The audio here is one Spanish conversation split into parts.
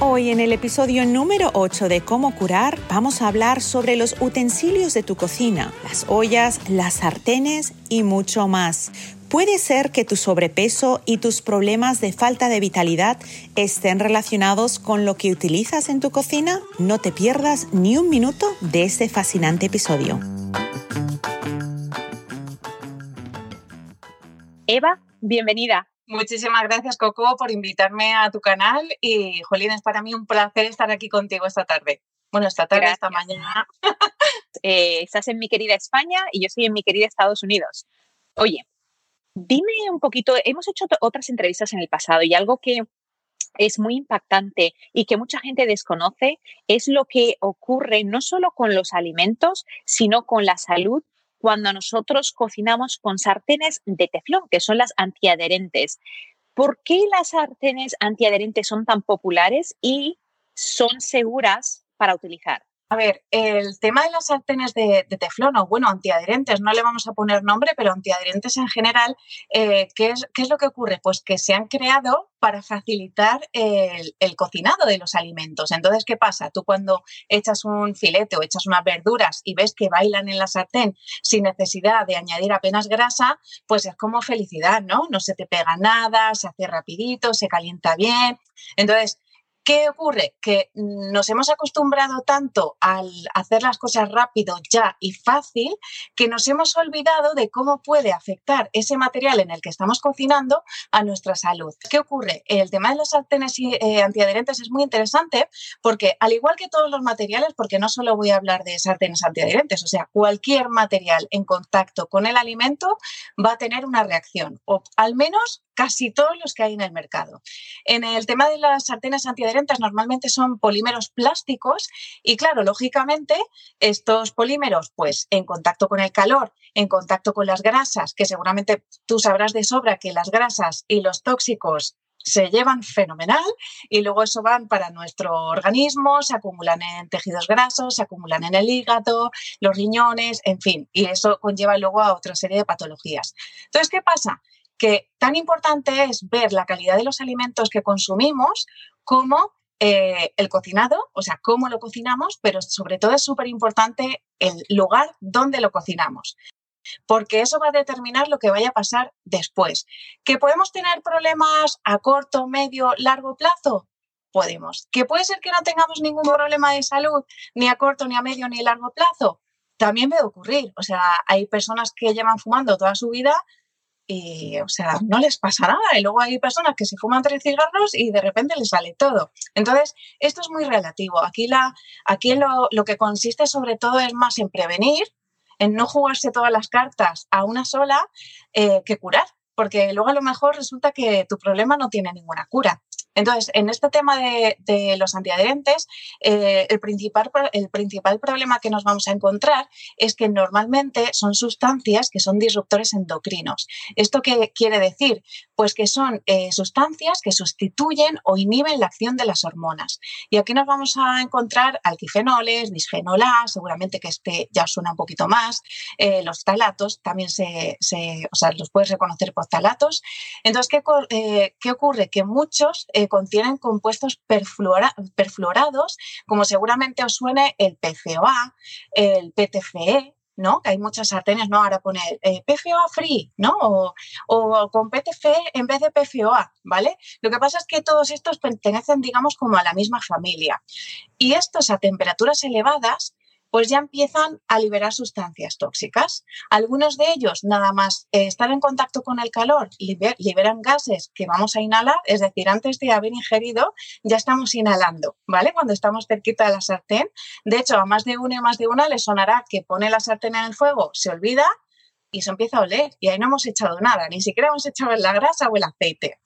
Hoy en el episodio número 8 de Cómo curar vamos a hablar sobre los utensilios de tu cocina, las ollas, las sartenes y mucho más. Puede ser que tu sobrepeso y tus problemas de falta de vitalidad estén relacionados con lo que utilizas en tu cocina. No te pierdas ni un minuto de este fascinante episodio. Eva, bienvenida. Muchísimas gracias, Coco, por invitarme a tu canal y, Jolín, es para mí un placer estar aquí contigo esta tarde. Bueno, esta tarde, esta mañana. Eh, estás en mi querida España y yo estoy en mi querida Estados Unidos. Oye, dime un poquito, hemos hecho otras entrevistas en el pasado y algo que es muy impactante y que mucha gente desconoce es lo que ocurre no solo con los alimentos, sino con la salud cuando nosotros cocinamos con sartenes de teflón, que son las antiadherentes. ¿Por qué las sartenes antiadherentes son tan populares y son seguras para utilizar? A ver, el tema de las sartenes de, teflón, o bueno, antiadherentes, no le vamos a poner nombre, pero antiadherentes en general, eh, ¿qué, es, ¿qué, es, lo que ocurre? Pues que se han creado para facilitar el, el, cocinado de los alimentos. Entonces, ¿qué pasa? Tú cuando echas un filete o echas unas verduras y ves que bailan en la sartén sin necesidad de añadir apenas grasa, pues es como felicidad, ¿no? No se te pega nada, se hace rapidito, se calienta bien. Entonces, ¿Qué ocurre? Que nos hemos acostumbrado tanto al hacer las cosas rápido, ya y fácil, que nos hemos olvidado de cómo puede afectar ese material en el que estamos cocinando a nuestra salud. ¿Qué ocurre? El tema de los sartenes eh, antiadherentes es muy interesante porque, al igual que todos los materiales, porque no solo voy a hablar de sartenes antiadherentes, o sea, cualquier material en contacto con el alimento va a tener una reacción, o al menos casi todos los que hay en el mercado. En el tema de las sartenes antiadherentes normalmente son polímeros plásticos y claro, lógicamente estos polímeros pues en contacto con el calor, en contacto con las grasas, que seguramente tú sabrás de sobra que las grasas y los tóxicos se llevan fenomenal y luego eso van para nuestro organismo, se acumulan en tejidos grasos, se acumulan en el hígado, los riñones, en fin, y eso conlleva luego a otra serie de patologías. Entonces, ¿qué pasa? Que tan importante es ver la calidad de los alimentos que consumimos como eh, el cocinado, o sea, cómo lo cocinamos, pero sobre todo es súper importante el lugar donde lo cocinamos porque eso va a determinar lo que vaya a pasar después. ¿Que podemos tener problemas a corto, medio, largo plazo? Podemos. ¿Que puede ser que no tengamos ningún problema de salud ni a corto, ni a medio, ni a largo plazo? También puede ocurrir. O sea, hay personas que llevan fumando toda su vida y, o sea, no les pasa nada. Y luego hay personas que se fuman tres cigarros y de repente les sale todo. Entonces, esto es muy relativo. Aquí, la, aquí lo, lo que consiste sobre todo es más en prevenir, en no jugarse todas las cartas a una sola eh, que curar, porque luego a lo mejor resulta que tu problema no tiene ninguna cura. Entonces, en este tema de, los antiadherentes, eh, el, principal, el principal problema que nos vamos a encontrar es que normalmente son sustancias que son disruptores endocrinos. ¿Esto qué quiere decir? Pues que son eh, sustancias que sustituyen o inhiben la acción de las hormonas. Y aquí nos vamos a encontrar alquifenoles, bisfenol A, seguramente que este ya suena un poquito más, eh, los talatos, también se, o sea, los puedes reconocer por talatos. Entonces, ¿qué, ¿qué ocurre? Que muchos contienen compuestos perfluorados, como seguramente os suene el PCOA, el PTFE, ¿no? hay muchas sartenes, ¿no? Ahora pone eh, PFOA free, ¿no? O, con PTFE en vez de PFOA, ¿vale? Lo que pasa es que todos estos pertenecen, digamos, como a la misma familia. Y estos a temperaturas elevadas pues ya empiezan a liberar sustancias tóxicas. Algunos de ellos, nada más eh, estar en contacto con el calor, liberan gases que vamos a inhalar, es decir, antes de haber ingerido, ya estamos inhalando, ¿vale? Cuando estamos cerquita de la sartén. De hecho, a más de uno y más de una le sonará que pone la sartén en el fuego, se olvida y se empieza a oler y ahí no hemos echado nada, ni siquiera hemos echado la grasa o el aceite.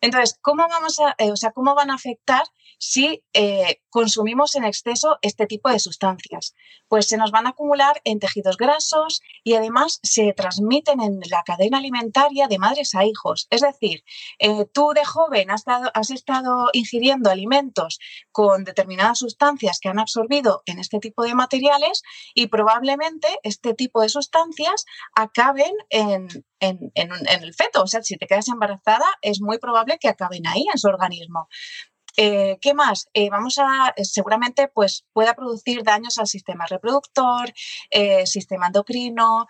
Entonces, ¿cómo, vamos a, eh, o sea, ¿cómo van a afectar si eh, consumimos en exceso este tipo de sustancias? Pues se nos van a acumular en tejidos grasos y además se transmiten en la cadena alimentaria de madres a hijos. Es decir, eh, tú de joven has, has estado ingiriendo alimentos con determinadas sustancias que han absorbido en este tipo de materiales y probablemente este tipo de sustancias acaben en, en, el feto. O sea, si te quedas embarazada, es muy probable que acaben ahí en su organismo. Eh, ¿Qué más? Eh, vamos a, eh, seguramente, pues pueda producir daños al sistema reproductor, sistema endocrino,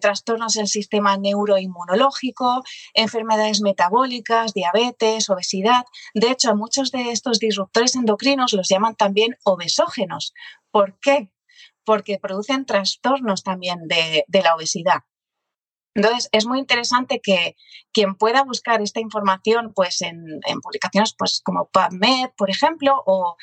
trastornos en el sistema neuroinmunológico, enfermedades metabólicas, diabetes, obesidad. De hecho, muchos de estos disruptores endocrinos los llaman también obesógenos. ¿Por qué? Porque producen trastornos también de la obesidad. Entonces, es muy interesante que quien pueda buscar esta información pues, en, publicaciones pues, como PubMed, por ejemplo, o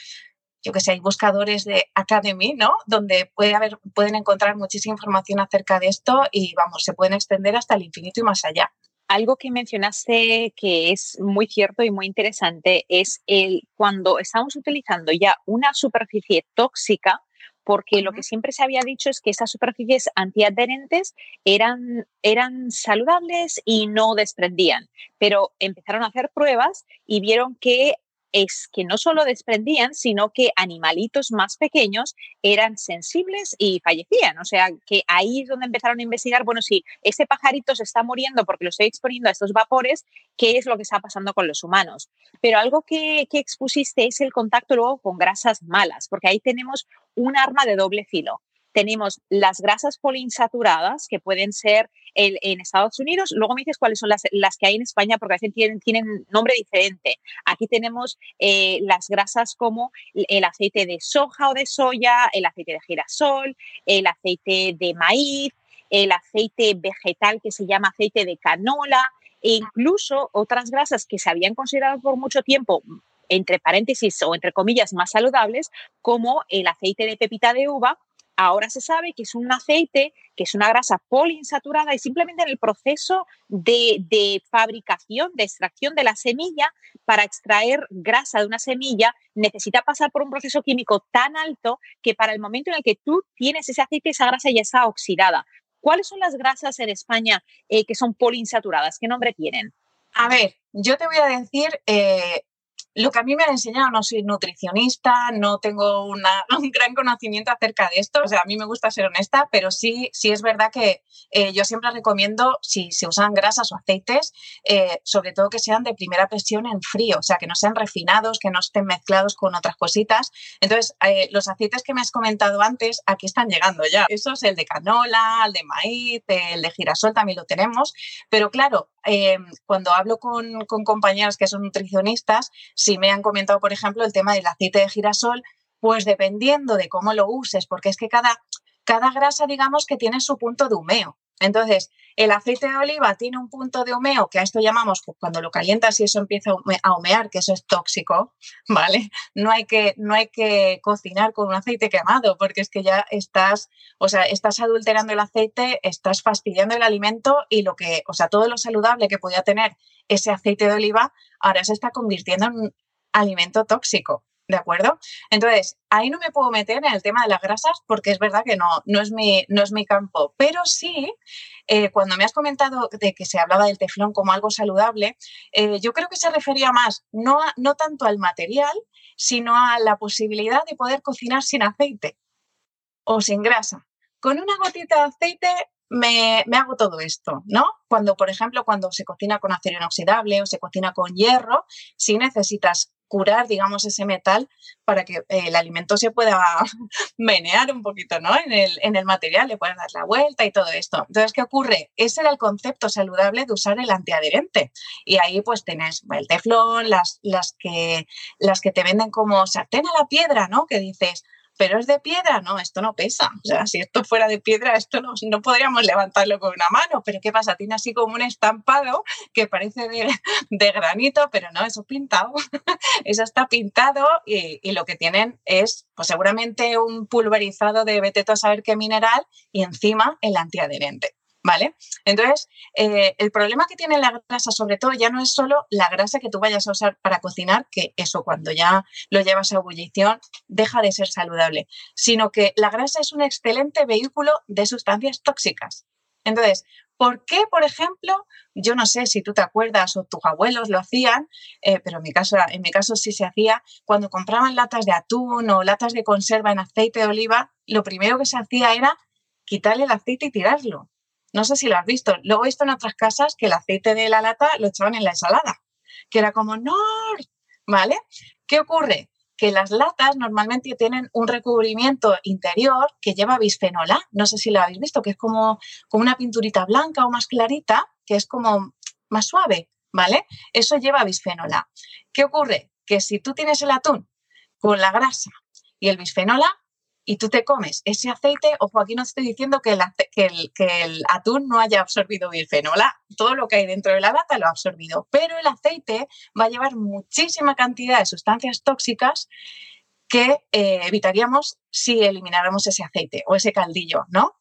yo que sé, hay buscadores de Academy, ¿no? Donde puede haber, pueden encontrar muchísima información acerca de esto y, vamos, se pueden extender hasta el infinito y más allá. Algo que mencionaste que es muy cierto y muy interesante es el cuando estamos utilizando ya una superficie tóxica, porque lo que siempre se había dicho es que esas superficies antiadherentes eran, eran saludables y no desprendían, pero empezaron a hacer pruebas y vieron que es que no solo desprendían, sino que animalitos más pequeños eran sensibles y fallecían. O sea, que ahí es donde empezaron a investigar, bueno, si ese pajarito se está muriendo porque lo estoy exponiendo a estos vapores, ¿qué es lo que está pasando con los humanos? Pero algo que, que expusiste es el contacto luego con grasas malas, porque ahí tenemos un arma de doble filo tenemos las grasas poliinsaturadas, que pueden ser en Estados Unidos. Luego me dices cuáles son las, que hay en España, porque a veces tienen, nombre diferente. Aquí tenemos eh, las grasas como el aceite de soja o de soya, el aceite de girasol, el aceite de maíz, el aceite vegetal que se llama aceite de canola, e incluso otras grasas que se habían considerado por mucho tiempo entre paréntesis o entre comillas más saludables, como el aceite de pepita de uva Ahora se sabe que es un aceite, que es una grasa poliinsaturada y simplemente en el proceso de, fabricación, de extracción de la semilla, para extraer grasa de una semilla, necesita pasar por un proceso químico tan alto que para el momento en el que tú tienes ese aceite, esa grasa ya está oxidada. ¿Cuáles son las grasas en España eh, que son poliinsaturadas? ¿Qué nombre tienen? A ver, yo te voy a decir eh, lo que a mí me han enseñado, no soy nutricionista, no tengo un gran conocimiento acerca de esto, o sea, a mí me gusta ser honesta, pero sí, sí es verdad que eh, yo siempre recomiendo, si se usan grasas o aceites, eh, sobre todo que sean de primera presión en frío, o sea, que no sean refinados, que no estén mezclados con otras cositas. Entonces, eh, los aceites que me has comentado antes, aquí están llegando ya. Eso es el de canola, el de maíz, el de girasol también lo tenemos, pero claro, cuando hablo con, compañeros que son nutricionistas, si me han comentado, por ejemplo, el tema del aceite de girasol, pues dependiendo de cómo lo uses, porque es que cada, cada grasa, digamos, que tiene su punto de humeo. Entonces, el aceite de oliva tiene un punto de humeo, que a esto llamamos cuando lo calientas y eso empieza a humear, que eso es tóxico, ¿vale? No hay que, no hay que cocinar con un aceite quemado, porque es que ya estás, o sea, estás adulterando el aceite, estás fastidiando el alimento y lo que, o sea, todo lo saludable que podía tener ese aceite de oliva, ahora se está convirtiendo en un alimento tóxico. ¿De acuerdo? Entonces, ahí no me puedo meter en el tema de las grasas porque es verdad que no, no, es, mi, no es mi campo. Pero sí, eh, cuando me has comentado de que se hablaba del teflón como algo saludable, eh, yo creo que se refería más no, no tanto al material, sino a la posibilidad de poder cocinar sin aceite o sin grasa. Con una gotita de aceite me, hago todo esto, ¿no? Cuando, por ejemplo, cuando se cocina con acero inoxidable o se cocina con hierro, si necesitas curar, digamos, ese metal para que el alimento se pueda menear un poquito, ¿no? En el, en el material, le puedes dar la vuelta y todo esto. Entonces, ¿qué ocurre? Ese era el concepto saludable de usar el antiadherente. Y ahí pues tenés el teflón, las, las, que, las que te venden como sartén a la piedra, ¿no? Que dices, pero es de piedra, no, esto no pesa. O sea, si esto fuera de piedra, esto no, no podríamos levantarlo con una mano, pero ¿qué pasa? Tiene así como un estampado que parece de, granito, pero no, eso pintado. eso está pintado y, lo que tienen es, pues seguramente un pulverizado de vete a saber qué mineral y encima el antiadherente. ¿Vale? Entonces, eh, el problema que tiene la grasa, sobre todo, ya no es solo la grasa que tú vayas a usar para cocinar, que eso cuando ya lo llevas a ebullición deja de ser saludable, sino que la grasa es un excelente vehículo de sustancias tóxicas. Entonces, ¿por qué, por ejemplo, yo no sé si tú te acuerdas o tus abuelos lo hacían, eh, pero en mi, caso, en mi caso sí se hacía, cuando compraban latas de atún o latas de conserva en aceite de oliva, lo primero que se hacía era quitarle el aceite y tirarlo no sé si lo has visto. Luego he visto en otras casas que el aceite de la lata lo echaban en la ensalada, que era como, no, ¿vale? ¿Qué ocurre? Que las latas normalmente tienen un recubrimiento interior que lleva bisfenol A. No sé si lo habéis visto, que es como, como una pinturita blanca o más clarita, que es como más suave, ¿vale? Eso lleva bisfenol A. ¿Qué ocurre? Que si tú tienes el atún con la grasa y el bisfenol A, y tú te comes ese aceite, ojo, aquí no estoy diciendo que el, atún no haya absorbido bifenola, todo lo que hay dentro de la lata lo ha absorbido, pero el aceite va a llevar muchísima cantidad de sustancias tóxicas que eh, evitaríamos si elimináramos ese aceite o ese caldillo, ¿no?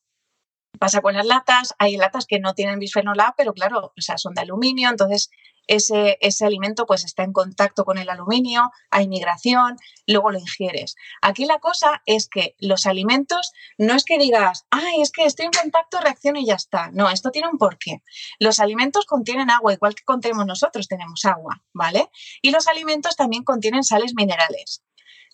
Pasa con las latas, hay latas que no tienen bisfenol A, pero claro, o sea, son de aluminio, entonces ese, ese, alimento pues está en contacto con el aluminio, hay migración, luego lo ingieres. Aquí la cosa es que los alimentos no es que digas, ay, es que estoy en contacto, reacciono y ya está. No, esto tiene un porqué. Los alimentos contienen agua, igual que contenemos nosotros, tenemos agua, ¿vale? Y los alimentos también contienen sales minerales.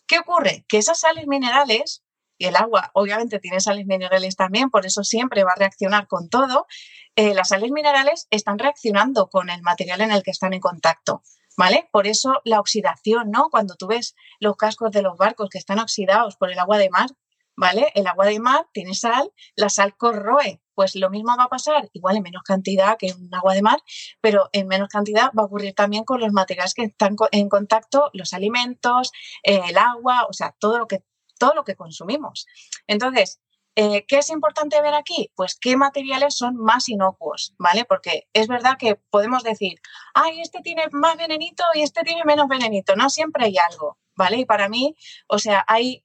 ¿Qué ocurre? Que esas sales minerales y el agua obviamente tiene sales minerales también, por eso siempre va a reaccionar con todo, eh, las sales minerales están reaccionando con el material en el que están en contacto. ¿Vale? Por eso la oxidación, ¿no? Cuando tú ves los cascos de los barcos que están oxidados por el agua de mar, ¿vale? El agua de mar tiene sal, la sal corroe, pues lo mismo va a pasar, igual en menos cantidad que un agua de mar, pero en menos cantidad va a ocurrir también con los materiales que están en contacto, los alimentos, eh, el agua, o sea, todo lo que todo lo que consumimos. Entonces, eh, ¿Qué es importante ver aquí? Pues qué materiales son más inocuos, ¿vale? Porque es verdad que podemos decir, ay, este tiene más venenito y este tiene menos venenito. No siempre hay algo, ¿vale? Y para mí, o sea, hay,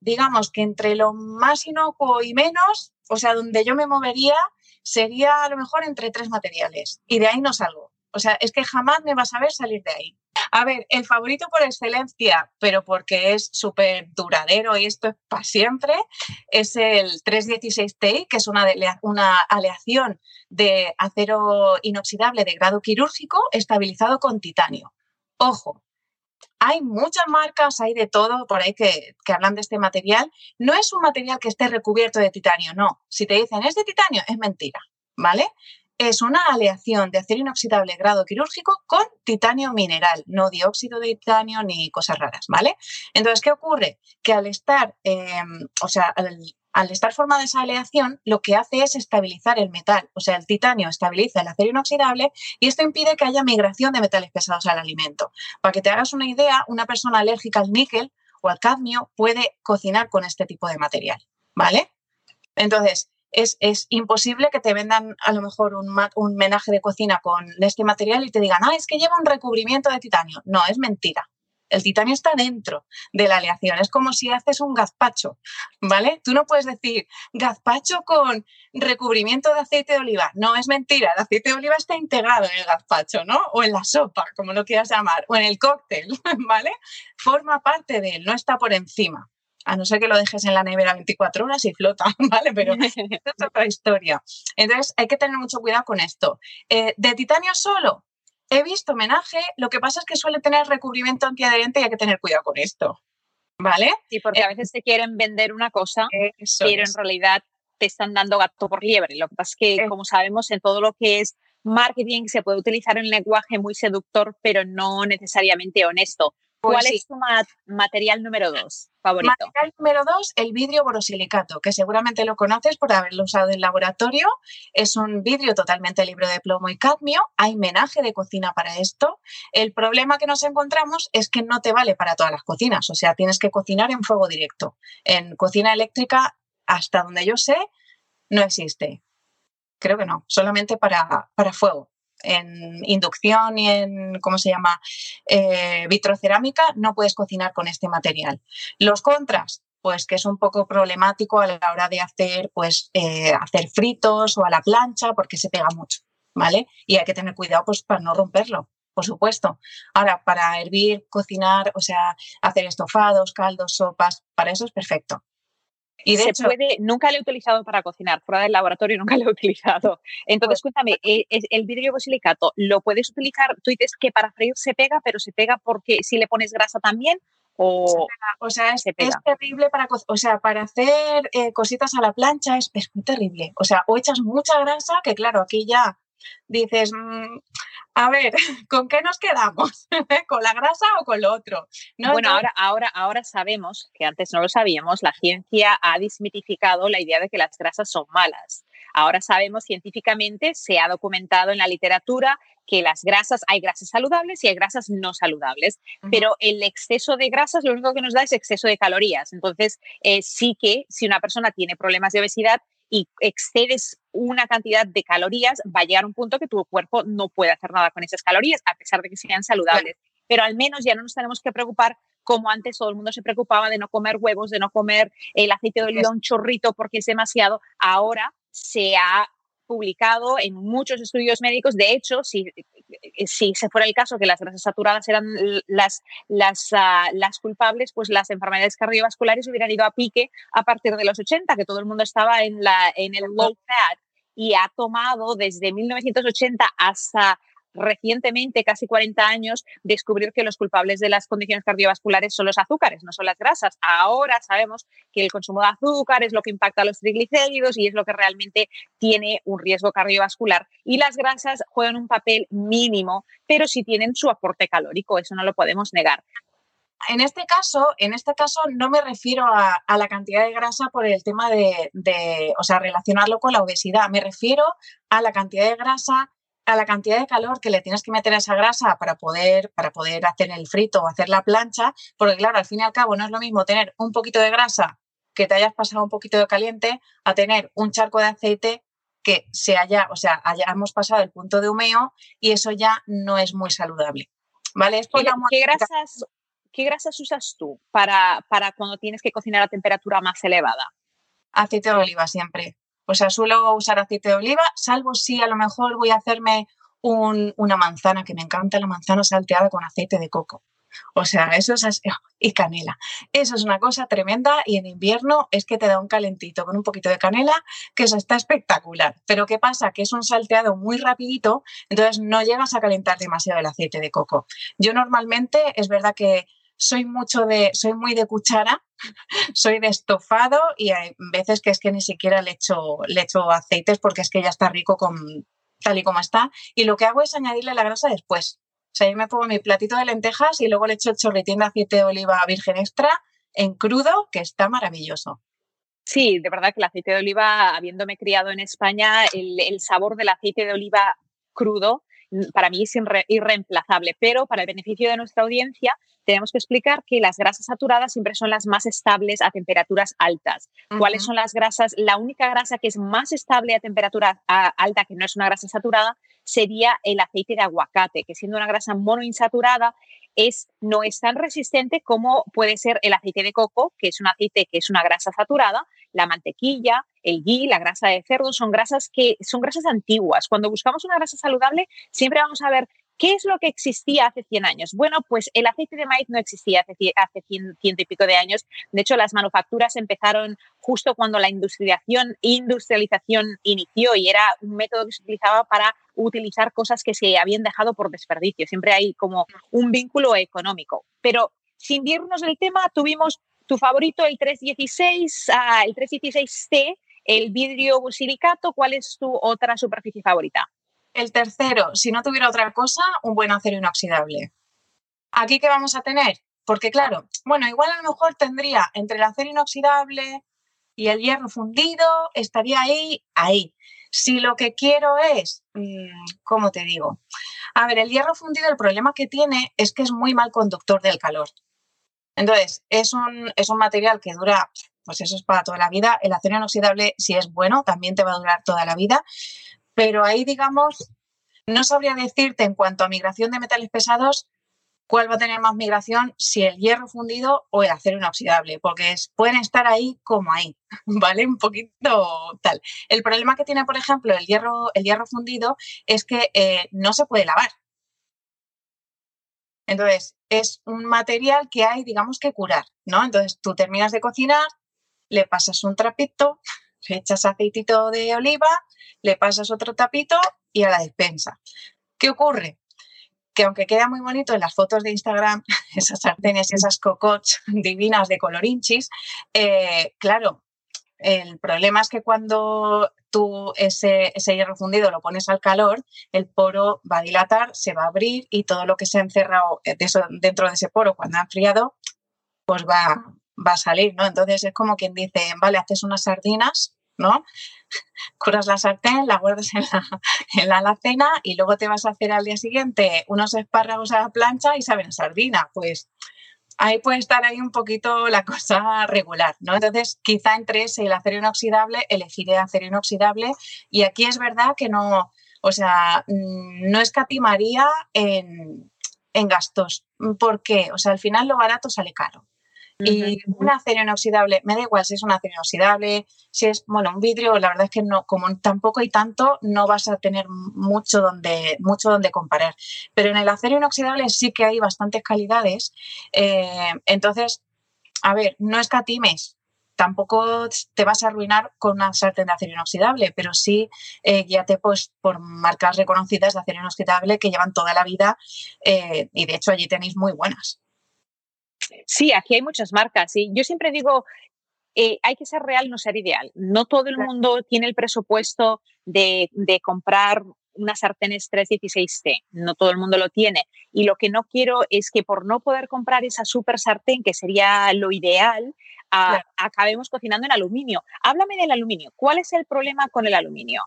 digamos que entre lo más inocuo y menos, o sea, donde yo me movería sería a lo mejor entre tres materiales y de ahí no salgo. O sea, es que jamás me vas a ver salir de ahí. A ver, el favorito por excelencia, pero porque es súper duradero y esto es para siempre, es el 316 Ti, que es una, una aleación de acero inoxidable de grado quirúrgico estabilizado con titanio. Ojo, hay muchas marcas, hay de todo por ahí que, que, hablan de este material. No es un material que esté recubierto de titanio, no. Si te dicen es de titanio, es mentira, ¿vale? Es una aleación de acero inoxidable grado quirúrgico con titanio mineral, no dióxido de titanio ni cosas raras, ¿vale? Entonces, ¿qué ocurre? Que al estar, em, o sea, al, estar formada esa aleación, lo que hace es estabilizar el metal, o sea, el titanio estabiliza el acero inoxidable y esto impide que haya migración de metales pesados al alimento. Para que te hagas una idea, una persona alérgica al níquel o al cadmio puede cocinar con este tipo de material, ¿vale? Entonces, es, imposible que te vendan a lo mejor un, un menaje de cocina con este material y te digan, ah, es que lleva un recubrimiento de titanio. No, es mentira. El titanio está dentro de la aleación. Es como si haces un gazpacho, ¿vale? Tú no puedes decir gazpacho con recubrimiento de aceite de oliva. No, es mentira. El aceite de oliva está integrado en el gazpacho, ¿no? O en la sopa, como lo quieras llamar, o en el cóctel, ¿vale? Forma parte de él, no está por encima a no ser que lo dejes en la nevera 24 horas y flota, ¿vale? Pero es otra historia. Entonces hay que tener mucho cuidado con esto. Eh, ¿De titanio solo? He visto homenaje, lo que pasa es que suele tener recubrimiento antiadherente y hay que tener cuidado con esto. ¿Vale? Sí, porque a eh, veces te quieren vender una cosa, pero en realidad te están dando gato por liebre. Lo que pasa es que, eh. como sabemos, en todo lo que es marketing se puede utilizar un lenguaje muy seductor, pero no necesariamente honesto ¿Cuál pues es tu material número dos favorito? Material número dos, el vidrio borosilicato, que seguramente lo conoces por haberlo usado en laboratorio. Es un vidrio totalmente libre de plomo y cadmio. Hay menaje de cocina para esto. El problema que nos encontramos es que no te vale para todas las cocinas, o sea, tienes que cocinar en fuego directo. En cocina eléctrica, hasta donde yo sé, no existe. Creo que no, solamente para, para fuego en inducción y en, ¿cómo se llama?, eh, vitrocerámica, no puedes cocinar con este material. Los contras, pues que es un poco problemático a la hora de hacer, pues, eh, hacer fritos o a la plancha porque se pega mucho, ¿vale? Y hay que tener cuidado, pues, para no romperlo por supuesto. Ahora, para hervir, cocinar, o sea, hacer estofados, caldos, sopas, para eso es perfecto. Y de hecho, puede, nunca lo he utilizado para cocinar, fuera del laboratorio nunca lo he utilizado. Entonces, pues cuéntame, eh, el vidrio silicato, ¿lo puedes utilizar? Tú dices que para freír se pega, pero se pega porque si le pones grasa también o, o sea, es, terrible para, o sea, para hacer eh, cositas a la plancha es, es, muy terrible. O sea, o echas mucha grasa, que claro, aquí ya dices, mm, a ver, ¿con qué nos quedamos? ¿Con la grasa o con lo otro? bueno, ahora, ahora, ahora sabemos, que antes no lo sabíamos, la ciencia ha desmitificado la idea de que las grasas son malas. Ahora sabemos científicamente, se ha documentado en la literatura que las grasas, hay grasas saludables y hay grasas no saludables, pero el exceso de grasas lo único que nos da es exceso de calorías. Entonces, eh, sí que si una persona tiene problemas de obesidad, y excedes una cantidad de calorías, va a llegar un punto que tu cuerpo no puede hacer nada con esas calorías, a pesar de que sean saludables. Pero al menos ya no nos tenemos que preocupar como antes todo el mundo se preocupaba de no comer huevos, de no comer el aceite de oliva un chorrito porque es demasiado. Ahora se ha publicado en muchos estudios médicos. De hecho, si, si se fuera el caso que las grasas saturadas eran las, las, ah, las culpables, pues las enfermedades cardiovasculares hubieran ido a pique a partir de los 80, que todo el mundo estaba en, la, en el low fat y ha tomado desde 1980 hasta recientemente, casi 40 años, descubrir que los culpables de las condiciones cardiovasculares son los azúcares, no son las grasas. Ahora sabemos que el consumo de azúcar es lo que impacta a los triglicéridos y es lo que realmente tiene un riesgo cardiovascular. Y las grasas juegan un papel mínimo, pero sí tienen su aporte calórico, eso no lo podemos negar. En este caso, en este caso no me refiero a, la cantidad de grasa por el tema de, de, o sea, relacionarlo con la obesidad. Me refiero a la cantidad de grasa a la cantidad de calor que le tienes que meter a esa grasa para poder, para poder hacer el frito o hacer la plancha, porque claro, al fin y al cabo no es lo mismo tener un poquito de grasa que te hayas pasado un poquito de caliente a tener un charco de aceite que se haya, o sea, hayamos pasado el punto de humeo y eso ya no es muy saludable. ¿Vale? ¿Qué, grasas, ¿Qué grasas usas tú para, para cuando tienes que cocinar a temperatura más elevada? Aceite de oliva siempre. O sea, suelo usar aceite de oliva, salvo si a lo mejor voy a hacerme una manzana, que me encanta la manzana salteada con aceite de coco. O sea, eso es y canela. Eso es una cosa tremenda y en invierno es que te da un calentito con un poquito de canela, que eso está espectacular. Pero ¿qué pasa? Que es un salteado muy rapidito, entonces no llegas a calentar demasiado el aceite de coco. Yo normalmente es verdad que soy mucho de, soy muy de cuchara, soy de estofado y hay veces que es que ni siquiera le echo, le echo aceites porque es que ya está rico con, tal y como está. Y lo que hago es añadirle la grasa después. O sea, yo me pongo mi platito de lentejas y luego le echo el chorritín de aceite de oliva virgen extra en crudo, que está maravilloso. Sí, de verdad que el aceite de oliva, habiéndome criado en España, el, el sabor del aceite de oliva crudo para mí es irreemplazable, pero para el beneficio de nuestra audiencia tenemos que explicar que las grasas saturadas siempre son las más estables a temperaturas altas. ¿Cuáles son las grasas? La única grasa que es más estable a temperatura alta, que no es una grasa saturada, sería el aceite de aguacate, que siendo una grasa monoinsaturada es, no es tan resistente como puede ser el aceite de coco, que es un aceite que es una grasa saturada, la mantequilla, el ghee, la grasa de cerdo, son grasas que son grasas antiguas. Cuando buscamos una grasa saludable, siempre vamos a ver ¿Qué es lo que existía hace 100 años? Bueno, pues el aceite de maíz no existía hace, hace ciento y pico de años. De hecho, las manufacturas empezaron justo cuando la industrialización, industrialización inició y era un método que se utilizaba para utilizar cosas que se habían dejado por desperdicio. Siempre hay como un vínculo económico. Pero sin irnos del tema, tuvimos tu favorito, el 316, ah, el 316T, el vidrio silicato. ¿Cuál es tu otra superficie favorita? El tercero, si no tuviera otra cosa, un buen acero inoxidable. ¿Aquí qué vamos a tener? porque claro, bueno, igual a lo mejor tendría entre el acero inoxidable y el hierro fundido, estaría ahí, ahí. Si lo que quiero es, mm, ¿cómo te digo? A ver, el hierro fundido, el problema que tiene es que es muy mal conductor del calor. Entonces, es un, es un material que dura, pues eso es para toda la vida. El acero inoxidable, si es bueno, también te va a durar toda la vida. Pero ahí, digamos, no sabría decirte en cuanto a migración de metales pesados cuál va a tener más migración, si el hierro fundido o el acero inoxidable, porque pueden estar ahí como ahí, ¿vale? Un poquito tal. El problema que tiene, por ejemplo, el hierro, el hierro fundido es que eh, no se puede lavar. Entonces, es un material que hay, digamos, que curar, ¿no? Entonces, tú terminas de cocinar, le pasas un trapito, le echas aceitito de oliva, le pasas otro tapito y a la despensa. ¿Qué ocurre? que aunque queda muy bonito en las fotos de Instagram, esas sartenes y esas cocots divinas de colorinchis, eh, claro, el problema es que cuando tú ese, hierro fundido lo pones al calor, el poro va a dilatar, se va a abrir y todo lo que se ha encerrado eh, dentro de ese poro cuando ha enfriado, pues va, va a salir, ¿no? Entonces es como quien dice, vale, haces unas sardinas ¿no? Curas la sartén, la guardas en la, en la alacena y luego te vas a hacer al día siguiente unos espárragos a la plancha y saben sardina. Pues ahí puede estar ahí un poquito la cosa regular, ¿no? Entonces, quizá entre ese y el acero inoxidable, elegiré acero inoxidable y aquí es verdad que no, o sea, mm, no escatimaría en, en gastos. ¿Por qué? O sea, al final lo barato sale caro. Y un acero inoxidable, me da igual si es un acero inoxidable, si es, bueno, un vidrio, la verdad es que no, como tampoco hay tanto, no vas a tener mucho donde, mucho donde comparar. Pero en el acero inoxidable sí que hay bastantes calidades. Eh, entonces, a ver, no escatimes, tampoco te vas a arruinar con una sartén de acero inoxidable, pero sí eh, guíate pues, por marcas reconocidas de acero inoxidable que llevan toda la vida eh, y de hecho allí tenéis muy buenas. Sí, aquí hay muchas marcas y yo siempre digo, eh, hay que ser real, no ser ideal. No todo el mundo tiene el presupuesto de, comprar unas sartenes 316T, no todo el mundo lo tiene. Y lo que no quiero es que por no poder comprar esa super sartén, que sería lo ideal, acabemos cocinando en aluminio. Háblame del aluminio. ¿Cuál es el problema con el aluminio?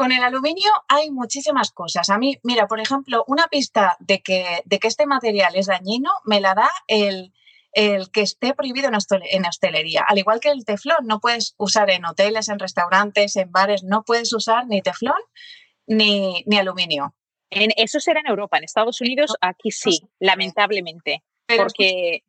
Con el aluminio hay muchísimas cosas. A mí, mira, por ejemplo, una pista de que, de que este material es dañino me la da el, el que esté prohibido en hostelería. Al igual que el teflón, no puedes usar en hoteles, en restaurantes, en bares, no puedes usar ni teflón ni, ni aluminio. En, eso será en Europa, en Estados Unidos, aquí sí, lamentablemente. porque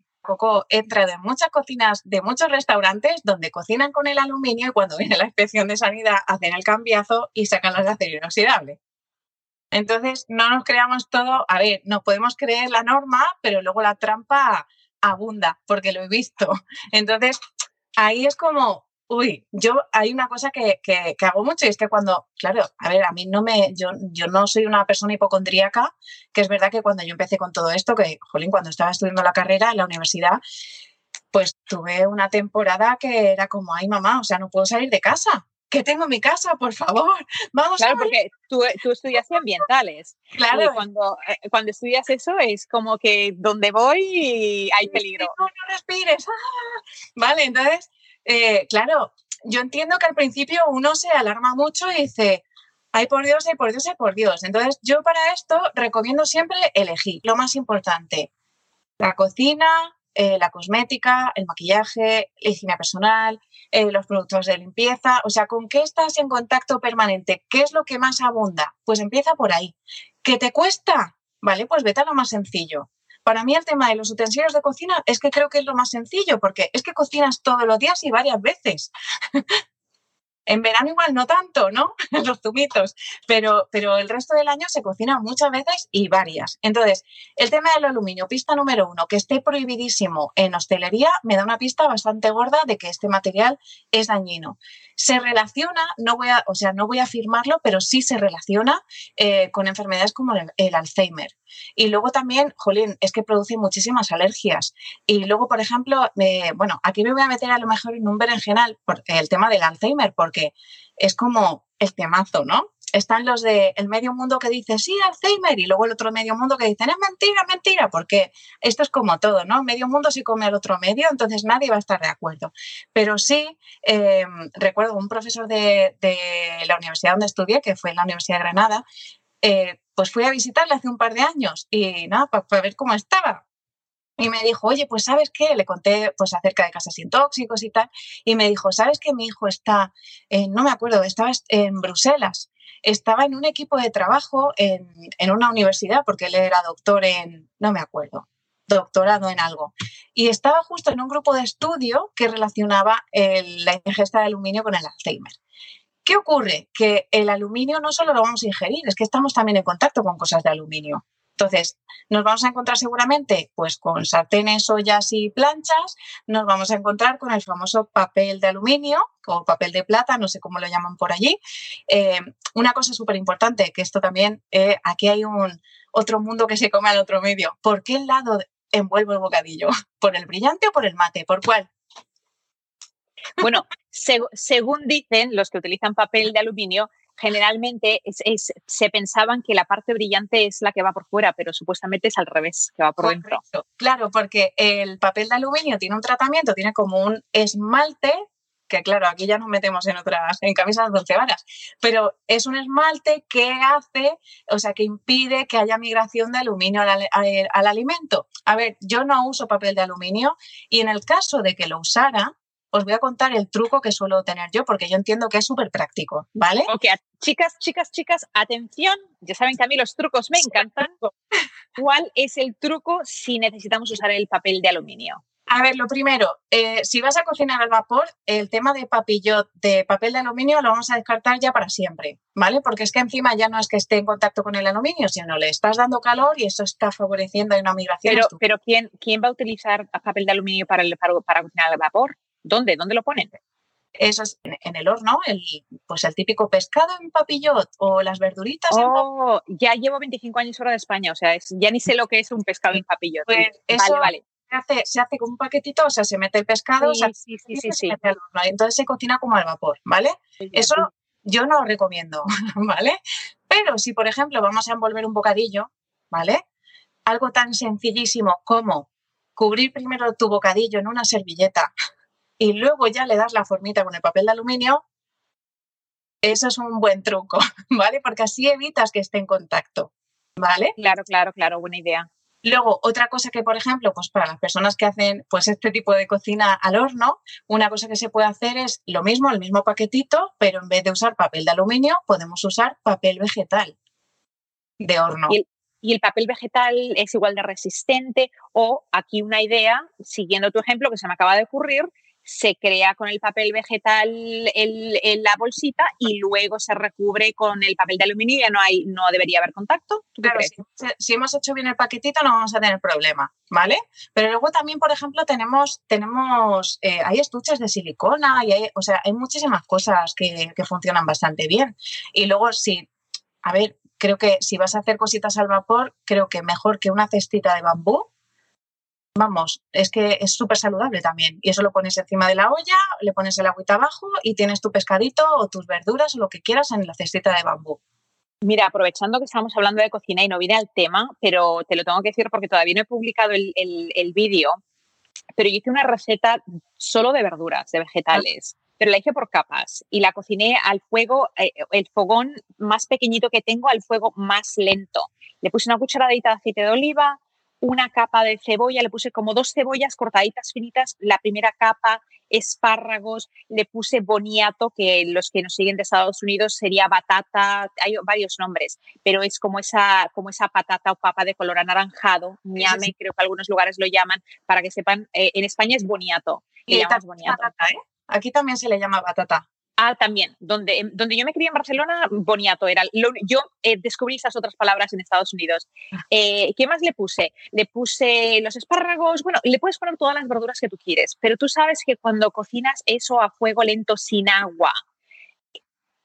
Entra en muchas cocinas de muchos restaurantes donde cocinan con el aluminio y cuando viene la inspección de sanidad hacen el cambiazo y sacan las de acero inoxidable. Entonces, no nos creamos todo, a ver, nos podemos creer la norma, pero luego la trampa abunda, porque lo he visto. Entonces, ahí es como, uy, yo hay una cosa que, que, hago mucho y es que cuando, claro, a ver, a mí no me, yo, yo no soy una persona hipocondríaca, que es verdad que cuando yo empecé con todo esto, que, jolín, cuando estaba estudiando la carrera en la universidad, pues tuve una temporada que era como, ay mamá, o sea, no puedo salir de casa que tengo mi casa, por favor. Vamos claro, porque tú, tú estudias ambientales. Claro. Y cuando, eh, cuando estudias eso es como que donde voy hay peligro. No, no respires. ¡Ah! Vale, entonces, eh, claro, yo entiendo que al principio uno se alarma mucho y dice, ay por Dios, ay por Dios, ay por Dios. Entonces, yo para esto recomiendo siempre elegir lo más importante. La cocina, eh, la cosmética, el maquillaje, la higiene personal, eh, los productos de limpieza. O sea, ¿con qué estás en contacto permanente? ¿Qué es lo que más abunda? Pues empieza por ahí. ¿Qué te cuesta? Vale, pues vete a lo más sencillo. Para mí el tema de los utensilios de cocina es que creo que es lo más sencillo, porque es que cocinas todos los días y varias veces. En verano igual no tanto, ¿no? Los zumitos, pero, pero el resto del año se cocina muchas veces y varias. Entonces, el tema del aluminio, pista número uno, que esté prohibidísimo en hostelería, me da una pista bastante gorda de que este material es dañino. Se relaciona, no voy a, o sea, no voy a afirmarlo, pero sí se relaciona eh, con enfermedades como el, Alzheimer. Y luego también, jolín, es que produce muchísimas alergias. Y luego, por ejemplo, bueno, aquí me voy a meter a lo mejor en un berenjenal por el tema del Alzheimer, porque es como el temazo, ¿no? están los de el medio mundo que dice sí, Alzheimer, y luego el otro medio mundo que dice es mentira, mentira, porque esto es como todo, ¿no? Medio mundo se come al otro medio, entonces nadie va a estar de acuerdo. Pero sí, eh, recuerdo un profesor de, la universidad donde estudié, que fue en la Universidad de Granada, eh, pues fui a visitarle hace un par de años y nada, para ver cómo estaba. Y me dijo, oye, pues sabes qué, le conté pues acerca de casas sin tóxicos y tal, y me dijo, ¿sabes que mi hijo está, no me acuerdo, estaba en Bruselas, estaba en un equipo de trabajo en, en, una universidad, porque él era doctor en, no me acuerdo, doctorado en algo, y estaba justo en un grupo de estudio que relacionaba la ingesta de aluminio con el Alzheimer. ¿Qué ocurre? Que el aluminio no solo lo vamos a ingerir, es que estamos también en contacto con cosas de aluminio. Entonces, nos vamos a encontrar seguramente pues con sartenes, ollas y planchas, nos vamos a encontrar con el famoso papel de aluminio o papel de plata, no sé cómo lo llaman por allí. Eh, una cosa súper importante, que esto también, eh, aquí hay un otro mundo que se come al otro medio. ¿Por qué lado envuelvo el bocadillo? ¿Por el brillante o por el mate? ¿Por cuál? Bueno, según dicen los que utilizan papel de aluminio, generalmente se pensaban que la parte brillante es la que va por fuera, pero supuestamente es al revés, que va por dentro. Claro, porque el papel de aluminio tiene un tratamiento, tiene como un esmalte que claro, aquí ya nos metemos en otras, en camisas de varas, pero es un esmalte que hace, o sea, que impide que haya migración de aluminio al, al, alimento. A ver, yo no uso papel de aluminio y en el caso de que lo usara, os voy a contar el truco que suelo tener yo, porque yo entiendo que es súper práctico, ¿vale? Ok, chicas, chicas, chicas, atención, ya saben que a mí los trucos me encantan. ¿Cuál es el truco si necesitamos usar el papel de aluminio? A ver, lo primero, eh, si vas a cocinar al vapor, el tema de papillot de papel de aluminio lo vamos a descartar ya para siempre, ¿vale? Porque es que encima ya no es que esté en contacto con el aluminio, sino le estás dando calor y eso está favoreciendo una migración. Pero, pero ¿quién, ¿quién va a utilizar papel de aluminio para, el, para cocinar al vapor? ¿Dónde? ¿Dónde lo ponen? Eso es en el horno, el, pues el típico pescado en papillot o las verduritas. Oh, ya llevo 25 años fuera de España, o sea, ya ni sé lo que es un pescado en papillot. Pues vale, vale. Se hace, se hace, con un paquetito, o sea, se mete el pescado, sí, sí, sí, sí, entonces se cocina como al vapor, ¿vale? Eso yo no lo recomiendo, ¿vale? Pero si, por ejemplo, vamos a envolver un bocadillo, ¿vale? Algo tan sencillísimo como cubrir primero tu bocadillo en una servilleta y luego ya le das la formita con el papel de aluminio, eso es un buen truco, ¿vale? Porque así evitas que esté en contacto, ¿vale? Claro, claro, claro, buena idea. Luego, otra cosa que, por ejemplo, pues para las personas que hacen pues este tipo de cocina al horno, una cosa que se puede hacer es lo mismo, el mismo paquetito, pero en vez de usar papel de aluminio, podemos usar papel vegetal de horno. y el papel vegetal es igual de resistente o aquí una idea, siguiendo tu ejemplo que se me acaba de ocurrir, se crea con el papel vegetal en la bolsita y luego se recubre con el papel de aluminio y ya no, hay, no debería haber contacto. claro, si, hemos hecho bien el paquetito no vamos a tener problema, ¿vale? Pero luego también, por ejemplo, tenemos, tenemos eh, hay estuches de silicona y hay, o sea, hay muchísimas cosas que, que funcionan bastante bien. Y luego, si, a ver, creo que si vas a hacer cositas al vapor, creo que mejor que una cestita de bambú vamos, es que es súper saludable también. Y eso lo pones encima de la olla, le pones el agüita abajo y tienes tu pescadito o tus verduras o lo que quieras en la cestita de bambú. Mira, aprovechando que estamos hablando de cocina y no viene al tema, pero te lo tengo que decir porque todavía no he publicado el, el, vídeo, pero yo hice una receta solo de verduras, de vegetales, pero la hice por capas y la cociné al fuego, eh, el fogón más pequeñito que tengo al fuego más lento. Le puse una cucharadita de aceite de oliva, una capa de cebolla, le puse como dos cebollas cortaditas finitas, la primera capa, espárragos, le puse boniato, que los que nos siguen de Estados Unidos sería batata, hay varios nombres, pero es como esa, como esa patata o papa de color anaranjado, ñame, creo que algunos lugares lo llaman, para que sepan, eh, en España es boniato. ¿eh? Aquí también se le llama batata. Ah, también. Donde, em, donde yo me crié en Barcelona, boniato era. yo eh, descubrí esas otras palabras en Estados Unidos. Ah. Eh, ¿Qué más le puse? Le puse los espárragos. Bueno, le puedes poner todas las verduras que tú quieres, pero tú sabes que cuando cocinas eso a fuego lento sin agua,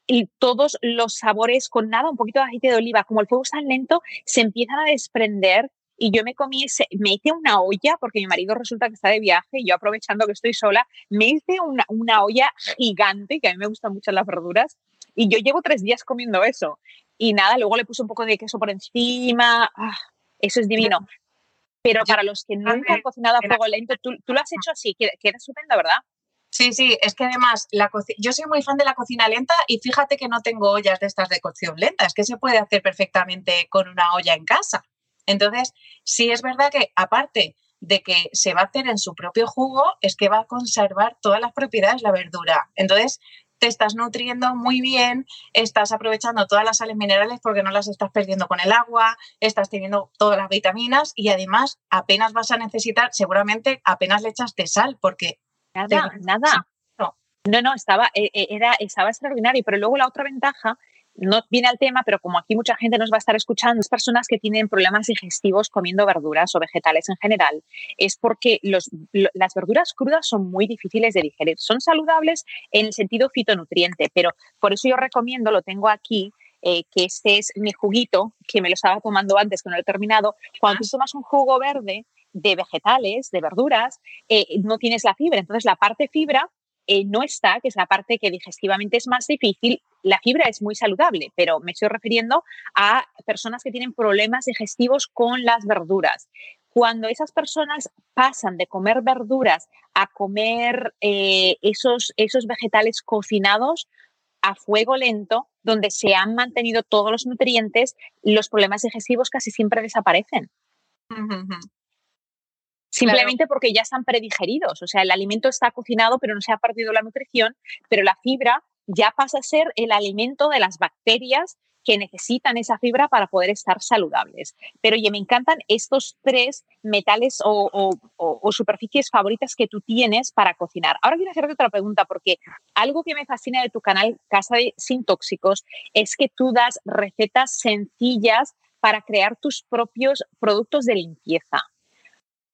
y todos los sabores con nada, un poquito de aceite de oliva, como el fuego es tan lento, se empiezan a desprender y yo me comí, ese, me hice una olla, porque mi marido resulta que está de viaje y yo aprovechando que estoy sola, me hice una, una olla gigante, que a mí me gustan mucho las verduras, Y yo llevo tres días comiendo eso. Y nada, luego le puse un poco de queso por encima. Ah, eso es divino. Pero para los que nunca han cocinado a fuego lento, tú, lo has hecho así, que, que estupendo, ¿verdad? Sí, sí, es que además la yo soy muy fan de la cocina lenta y fíjate que no tengo ollas de estas de cocción lenta, es que se puede hacer perfectamente con una olla en casa. Entonces, sí es verdad que aparte de que se va a hacer en su propio jugo, es que va a conservar todas las propiedades la verdura. Entonces, te estás nutriendo muy bien, estás aprovechando todas las sales minerales porque no las estás perdiendo con el agua, estás teniendo todas las vitaminas y además apenas vas a necesitar, seguramente apenas le echaste sal porque... Nada, nada. No, no, estaba, eh, eh, era, estaba extraordinario, pero luego la otra ventaja no viene al tema, pero como aquí mucha gente nos va a estar escuchando, es personas que tienen problemas digestivos comiendo verduras o vegetales en general, es porque los, las verduras crudas son muy difíciles de digerir. Son saludables en el sentido fitonutriente, pero por eso yo recomiendo, lo tengo aquí, eh, que este es mi juguito, que me lo estaba tomando antes, que no lo he terminado. Cuando tú tomas un jugo verde de vegetales, de verduras, eh, no tienes la fibra. Entonces, la parte fibra eh, no está, que es la parte que digestivamente es más difícil. La fibra es muy saludable, pero me estoy refiriendo a personas que tienen problemas digestivos con las verduras. Cuando esas personas pasan de comer verduras a comer eh, esos, esos vegetales cocinados a fuego lento, donde se han mantenido todos los nutrientes, los problemas digestivos casi siempre desaparecen. Simplemente porque ya están predigeridos. O sea, el alimento está cocinado, pero no se ha perdido la nutrición, pero la fibra ya pasa a ser el alimento de las bacterias que necesitan esa fibra para poder estar saludables. Pero oye, me encantan estos tres metales o, superficies favoritas que tú tienes para cocinar. Ahora quiero hacerte otra pregunta porque algo que me fascina de tu canal Casa de Sin Tóxicos es que tú das recetas sencillas para crear tus propios productos de limpieza.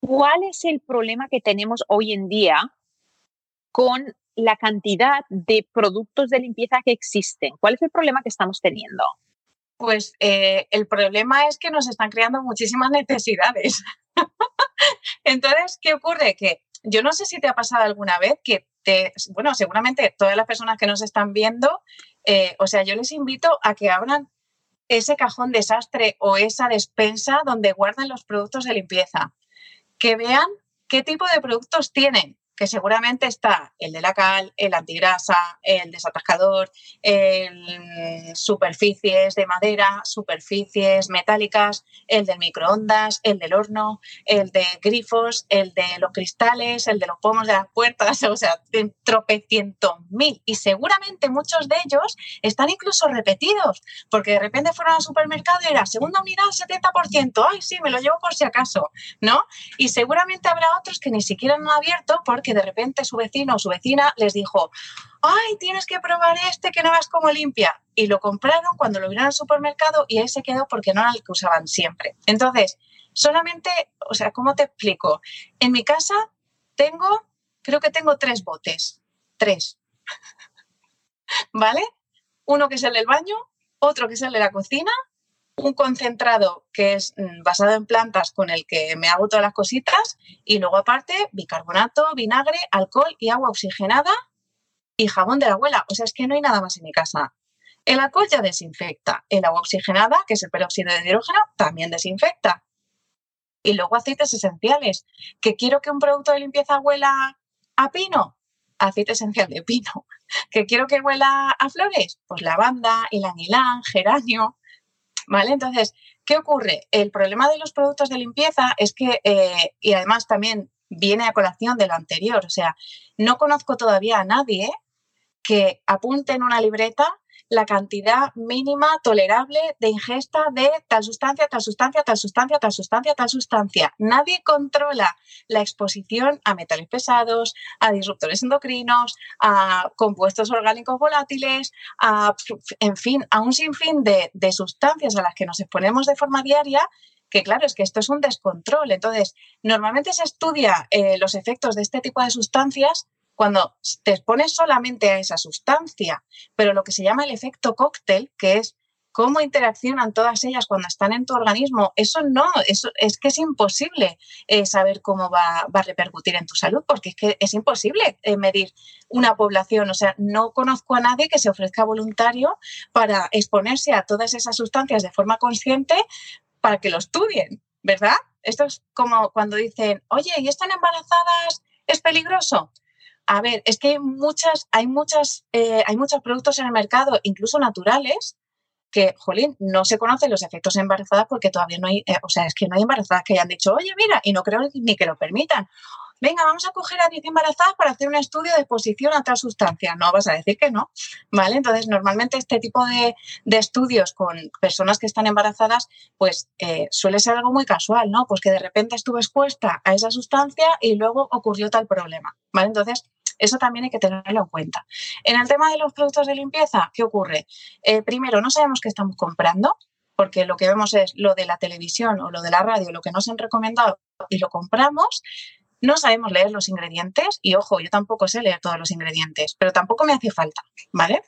¿Cuál es el problema que tenemos hoy en día con la cantidad de productos de limpieza que existen? ¿Cuál es el problema que estamos teniendo? Pues eh, el problema es que nos están creando muchísimas necesidades. Entonces, ¿qué ocurre? Que yo no sé si te ha pasado alguna vez que te, bueno, seguramente todas las personas que nos están viendo, eh, o sea, yo les invito a que abran ese cajón desastre o esa despensa donde guardan los productos de limpieza que vean qué tipo de productos tienen, que seguramente está el de la cal, el antigrasa, el desatascador, el superficies de madera, superficies metálicas, el del microondas, el del horno, el de grifos, el de los cristales, el de los pomos de las puertas, o sea, tropecientos mil. Y seguramente muchos de ellos están incluso repetidos, porque de repente fueron al supermercado y era segunda unidad 70%, ay, sí, me lo llevo por si acaso, ¿no? Y seguramente habrá otros que ni siquiera han abierto porque que de repente su vecino o su vecina les dijo, ay, tienes que probar este que no vas como limpia. Y lo compraron cuando lo vieron al supermercado y ahí se quedó porque no era el que usaban siempre. Entonces, solamente, o sea, ¿cómo te explico? En mi casa tengo, creo que tengo tres botes, tres. ¿Vale? Uno que es el del baño, otro que es el de la cocina un concentrado que es mm, basado en plantas con el que me hago todas las cositas y luego aparte bicarbonato, vinagre, alcohol y agua oxigenada y jabón de la abuela. O sea, es que no hay nada más en mi casa. El alcohol ya desinfecta. El agua oxigenada, que es el peróxido de hidrógeno, también desinfecta. Y luego aceites esenciales. ¿Que quiero que un producto de limpieza huela a pino? Aceite esencial de pino. ¿Que quiero que huela a flores? Pues lavanda, ylang geranio. ¿Vale? Entonces, ¿qué ocurre? El problema de los productos de limpieza es que, eh, y además también viene a colación de lo anterior, o sea, no conozco todavía a nadie que apunte en una libreta la cantidad mínima tolerable de ingesta de tal sustancia, tal sustancia, tal sustancia, tal sustancia, tal sustancia. Nadie controla la exposición a metales pesados, a disruptores endocrinos, a compuestos orgánicos volátiles, a, en fin, a un sinfín de, de sustancias a las que nos exponemos de forma diaria que claro, es que esto es un descontrol. Entonces, normalmente se estudia eh, los efectos de este tipo de sustancias cuando te expones solamente a esa sustancia, pero lo que se llama el efecto cóctel, que es cómo interaccionan todas ellas cuando están en tu organismo, eso no, eso es que es imposible eh, saber cómo va, a repercutir en tu salud, porque es que es imposible eh, medir una población. O sea, no conozco a nadie que se ofrezca voluntario para exponerse a todas esas sustancias de forma consciente para que lo estudien, ¿verdad? Esto es como cuando dicen, oye, ¿y están embarazadas? ¿Es peligroso? A ver, es que hay muchas, hay muchas, eh, hay muchos productos en el mercado, incluso naturales, que, jolín, no se conocen los efectos embarazadas porque todavía no hay, eh, o sea, es que no hay embarazadas que hayan dicho, oye, mira, y no creo ni que lo permitan. Venga, vamos a coger a 10 embarazadas para hacer un estudio de exposición a tal sustancia. No, vas a decir que no, ¿vale? Entonces, normalmente este tipo de, estudios con personas que están embarazadas, pues eh, suele ser algo muy casual, ¿no? Pues que de repente estuve expuesta a esa sustancia y luego ocurrió tal problema, ¿vale? Entonces, eso también hay que tenerlo en cuenta. En el tema de los productos de limpieza, ¿qué ocurre? Eh, primero, no sabemos qué estamos comprando, porque lo que vemos es lo de la televisión o lo de la radio, lo que nos han recomendado y lo compramos. No sabemos leer los ingredientes y ojo, yo tampoco sé leer todos los ingredientes, pero tampoco me hace falta, ¿vale?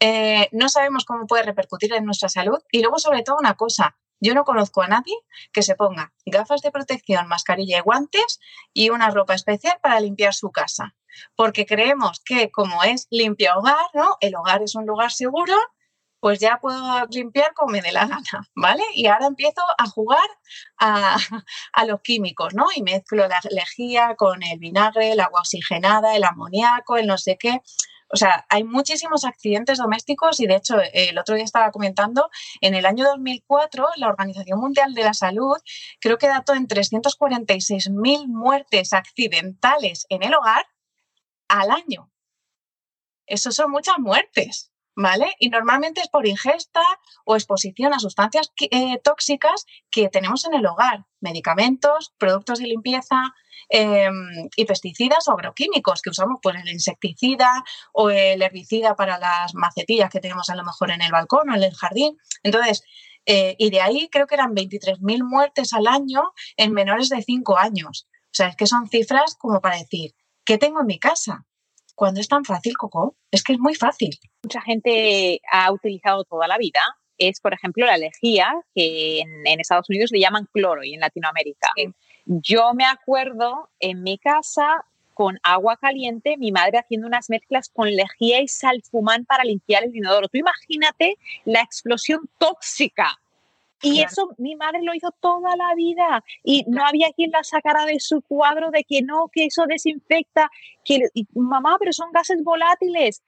Eh, no sabemos cómo puede repercutir en nuestra salud y luego sobre todo una cosa, yo no conozco a nadie que se ponga gafas de protección, mascarilla y guantes y una ropa especial para limpiar su casa. Porque creemos que como es limpia hogar, ¿no? El hogar es un lugar seguro, pues ya puedo limpiar como me dé la gana, ¿vale? Y ahora empiezo a jugar a, a, los químicos, ¿no? Y mezclo la lejía con el vinagre, el agua oxigenada, el amoníaco, el no sé qué. O sea, hay muchísimos accidentes domésticos y de hecho el otro día estaba comentando, en el año 2004 la Organización Mundial de la Salud creo que dató en 346.000 muertes accidentales en el hogar al año. Eso son muchas muertes. ¿Vale? Y normalmente es por ingesta o exposición a sustancias eh, tóxicas que tenemos en el hogar, medicamentos, productos de limpieza, Em, y pesticidas o agroquímicos que usamos, pues el insecticida o el herbicida para las macetillas que tenemos a lo mejor en el balcón o en el jardín. Entonces, eh, y de ahí creo que eran 23.000 muertes al año en menores de 5 años. O sea, es que son cifras como para decir, ¿qué tengo en mi casa? Cuando es tan fácil, Coco, es que es muy fácil. Mucha gente ha utilizado toda la vida es, por ejemplo, la lejía, que en, Estados Unidos le llaman cloro y en Latinoamérica. Yo me acuerdo en mi casa con agua caliente, mi madre haciendo unas mezclas con lejía y salfumán para limpiar el inodoro. Tú imagínate la explosión tóxica. Y eso mi madre lo hizo toda la vida y no había quien la sacara de su cuadro de que no, que eso desinfecta, que mamá, pero son gases volátiles.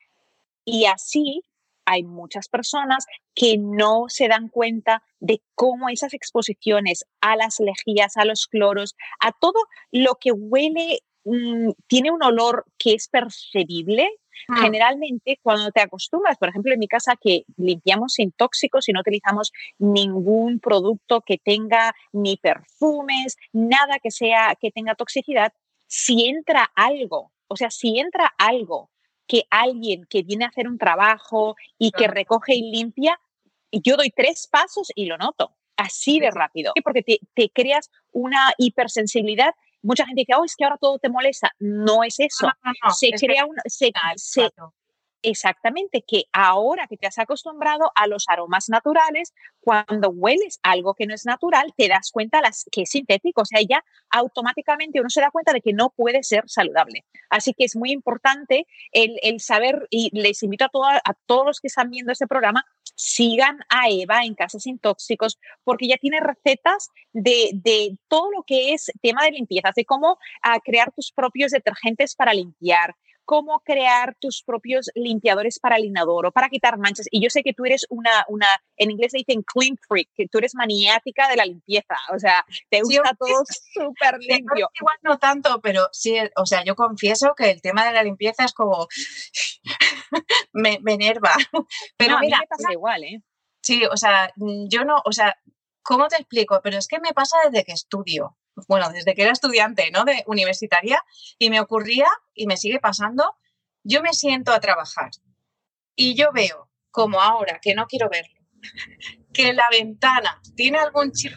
Y así hay muchas personas que no se dan cuenta de cómo esas exposiciones a las lejías, a los cloros, a todo lo que huele, mm, tiene un olor que es percibible. Ah. Generalmente, cuando te acostumbras, por ejemplo, en mi casa que limpiamos sin tóxicos y no utilizamos ningún producto que tenga ni perfumes, nada que sea que tenga toxicidad, si entra algo, o sea, si entra algo que alguien que viene a hacer un trabajo y que recoge y limpia, yo doy tres pasos y lo noto, así de rápido, porque te, creas una hipersensibilidad. Mucha gente dice, oh, es que ahora todo te molesta. No es eso. se crea una, se, Exactamente, que ahora que te has acostumbrado a los aromas naturales, cuando hueles algo que no es natural, te das cuenta las, que es sintético, o sea, ya automáticamente uno se da cuenta de que no puede ser saludable. Así que es muy importante el, saber, y les invito a, a todos los que están viendo este programa, sigan a Eva en Casas Sin Tóxicos, porque ella tiene recetas de, de todo lo que es tema de limpieza, de cómo ah, crear tus propios detergentes para limpiar, cómo crear tus propios limpiadores para el inodoro, para quitar manchas. Y yo sé que tú eres una, una en inglés se dicen clean freak, que tú eres maniática de la limpieza, o sea, te gusta todo súper limpio. Igual no tanto, pero sí, o sea, yo confieso que el tema de la limpieza es como, me, me, enerva. Pero mira, a mí me pasa igual, ¿eh? Sí, o sea, yo no, o sea, ¿cómo te explico? Pero es que me pasa desde que estudio bueno, desde que era estudiante, ¿no? De universitaria, y me ocurría, y me sigue pasando, yo me siento a trabajar y yo veo, como ahora, que no quiero verlo, que la ventana tiene algún chip,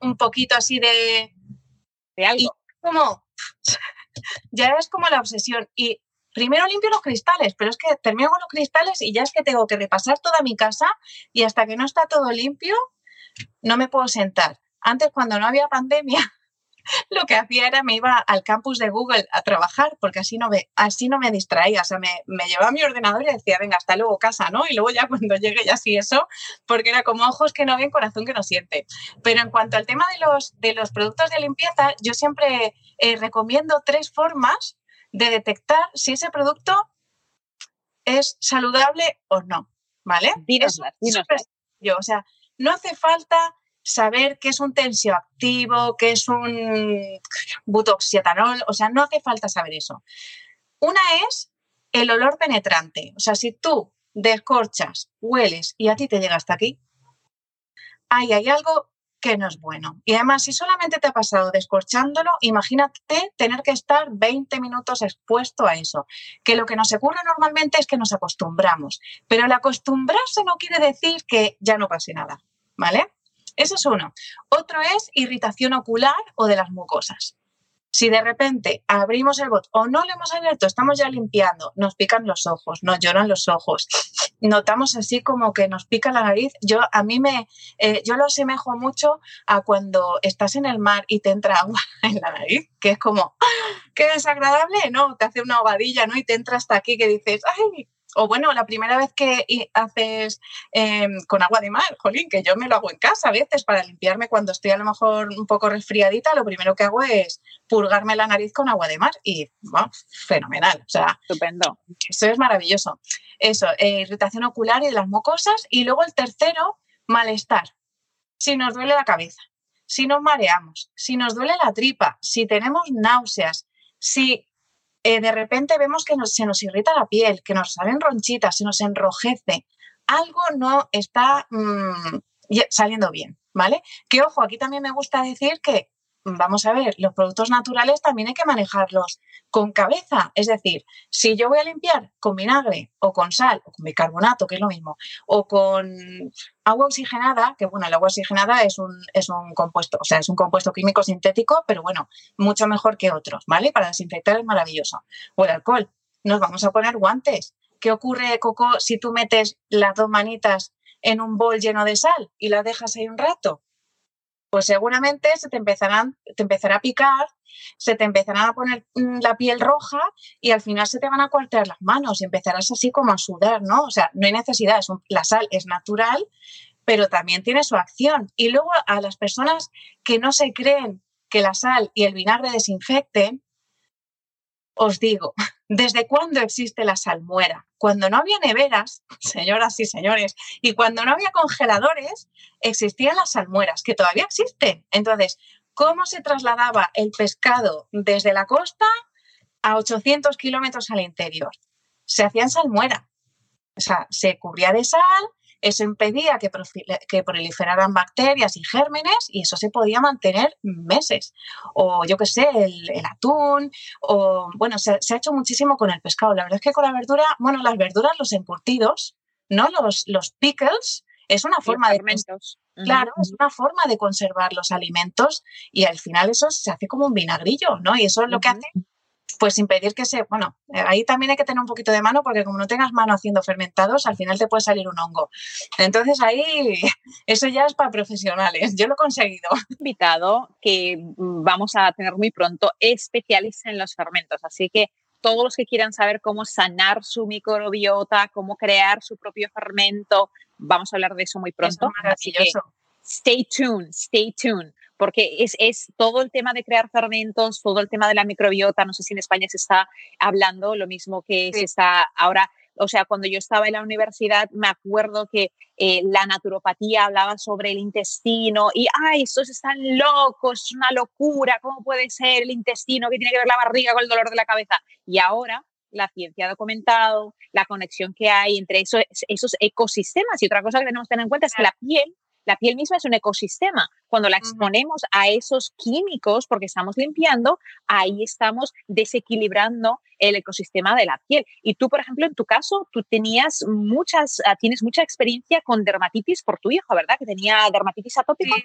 un poquito así de... De algo. como, ya es como la obsesión. Y primero limpio los cristales, pero es que termino con los cristales y ya es que tengo que repasar toda mi casa y hasta que no está todo limpio, no me puedo sentar. Antes, cuando no había pandemia, lo que hacía era me iba al campus de Google a trabajar porque así no me, así no me distraía. O sea, me, me llevaba mi ordenador y decía, venga, hasta luego casa, ¿no? Y luego ya cuando llegue ya sí eso, porque era como ojos que no ven, corazón que no siente. Pero en cuanto al tema de los, de los productos de limpieza, yo siempre eh, recomiendo tres formas de detectar si ese producto es saludable o no, ¿vale? Yo, o sea, no hace falta saber qué es un tensioactivo, qué es un butoxietanol, o sea, no hace falta saber eso. Una es el olor penetrante, o sea, si tú descorchas, hueles y a ti te llega hasta aquí, ahí hay algo que no es bueno. Y además, si solamente te ha pasado descorchándolo, imagínate tener que estar 20 minutos expuesto a eso. Que lo que nos ocurre normalmente es que nos acostumbramos, pero el acostumbrarse no quiere decir que ya no pase nada, ¿vale? Ese es uno. Otro es irritación ocular o de las mucosas. Si de repente abrimos el bot o no lo hemos abierto, estamos ya limpiando, nos pican los ojos, nos lloran los ojos, notamos así como que nos pica la nariz. Yo a mí me, eh, yo lo asemejo mucho a cuando estás en el mar y te entra agua en la nariz, que es como, ¡ah! qué desagradable, ¿no? Te hace una ovadilla, ¿no? Y te entra hasta aquí que dices, ay, o bueno, la primera vez que haces em, con agua de mar, jolín, que yo me lo hago en casa a veces para limpiarme cuando estoy a lo mejor un poco resfriadita, lo primero que hago es purgarme la nariz con agua de mar y fenomenal. O sea, estupendo. Eso es maravilloso. Eso, eh, irritación ocular y de las mucosas. Y luego el tercero, malestar. Si nos duele la cabeza, si nos mareamos, si nos duele la tripa, si tenemos náuseas, si eh, de repente vemos que se nos irrita la piel, que nos salen ronchitas, se nos enrojece, algo no está mm, saliendo bien, ¿vale? Que ojo, aquí también me gusta decir que vamos a ver, los productos naturales también hay que manejarlos con cabeza. Es decir, si yo voy a limpiar con vinagre o con sal o con bicarbonato, que es lo mismo, o con agua oxigenada, que bueno, el agua oxigenada es un, es un compuesto, o sea, es un compuesto químico sintético, pero bueno, mucho mejor que otros, ¿vale? Para desinfectar es maravilloso. O el alcohol, nos vamos a poner guantes. ¿Qué ocurre, Coco, si tú metes las dos manitas en un bol lleno de sal y la dejas ahí un rato? Pues seguramente se te empezarán, te empezará a picar, se te empezará a poner mm, la piel roja y al final se te van a cuartear las manos y empezarás así como a sudar, ¿no? O sea, no hay necesidad, la sal es natural, pero también tiene su acción. Y luego a las personas que no se creen que la sal y el vinagre desinfecten, os digo, ¿desde cuándo existe la salmuera? Cuando no había neveras, señoras y señores, y cuando no había congeladores, existían las salmueras, que todavía existen. Entonces, ¿cómo se trasladaba el pescado desde la costa a 800 kilómetros al interior? Se hacía en salmuera. O sea, se cubría de sal, eso impedía que, proliferaran bacterias y gérmenes y eso se podía mantener meses. O yo qué sé, el, atún, o bueno, se, ha hecho muchísimo con el pescado. La verdad es que con la verdura, bueno, las verduras, los encurtidos, ¿no? Los, los pickles, es una forma de claro es una forma de conservar los alimentos y al final eso se hace como un vinagrillo no y eso es lo que hace pues impedir que se, bueno, eh, ahí también hay que tener un poquito de mano porque como no tengas mano haciendo fermentados, al final te puede salir un hongo. Entonces ahí eso ya es para profesionales. Yo lo he conseguido. Invitado que vamos a tener muy pronto especialista en los fermentos, así que todos los que quieran saber cómo sanar su microbiota, cómo crear su propio fermento, vamos a hablar de eso muy pronto. Así que stay tuned, stay tuned porque es, es, todo el tema de crear fermentos, todo el tema de la microbiota, no sé si en España se está hablando lo mismo que se está ahora. O sea, cuando yo estaba en la universidad, me acuerdo que eh, la naturopatía hablaba sobre el intestino y, ay, estos están locos, es una locura, ¿cómo puede ser el intestino que tiene que ver la barriga con el dolor de la cabeza? Y ahora la ciencia ha documentado la conexión que hay entre esos, esos ecosistemas. Y otra cosa que tenemos que tener en cuenta es que la piel la piel misma es un ecosistema. Cuando la exponemos a esos químicos porque estamos limpiando, ahí estamos desequilibrando el ecosistema de la piel. Y tú, por ejemplo, en tu caso, tú tenías muchas, ah, tienes mucha experiencia con dermatitis por tu hijo, ¿verdad? Que tenía dermatitis atópica.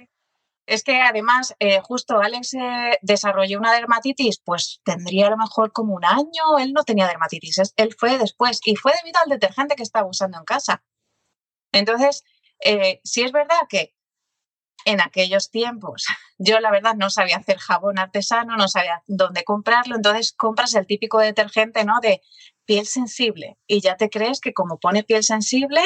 Es que además, eh, justo Alex eh, desarrolló una dermatitis, pues tendría a lo mejor como un año, él no tenía dermatitis, él fue después y fue debido al detergente que estaba usando en casa. Entonces, eh, si es verdad que en aquellos tiempos yo la verdad no sabía hacer jabón artesano, no sabía dónde comprarlo, entonces compras el típico detergente, ¿no? De piel sensible. Y ya te crees que como pone piel sensible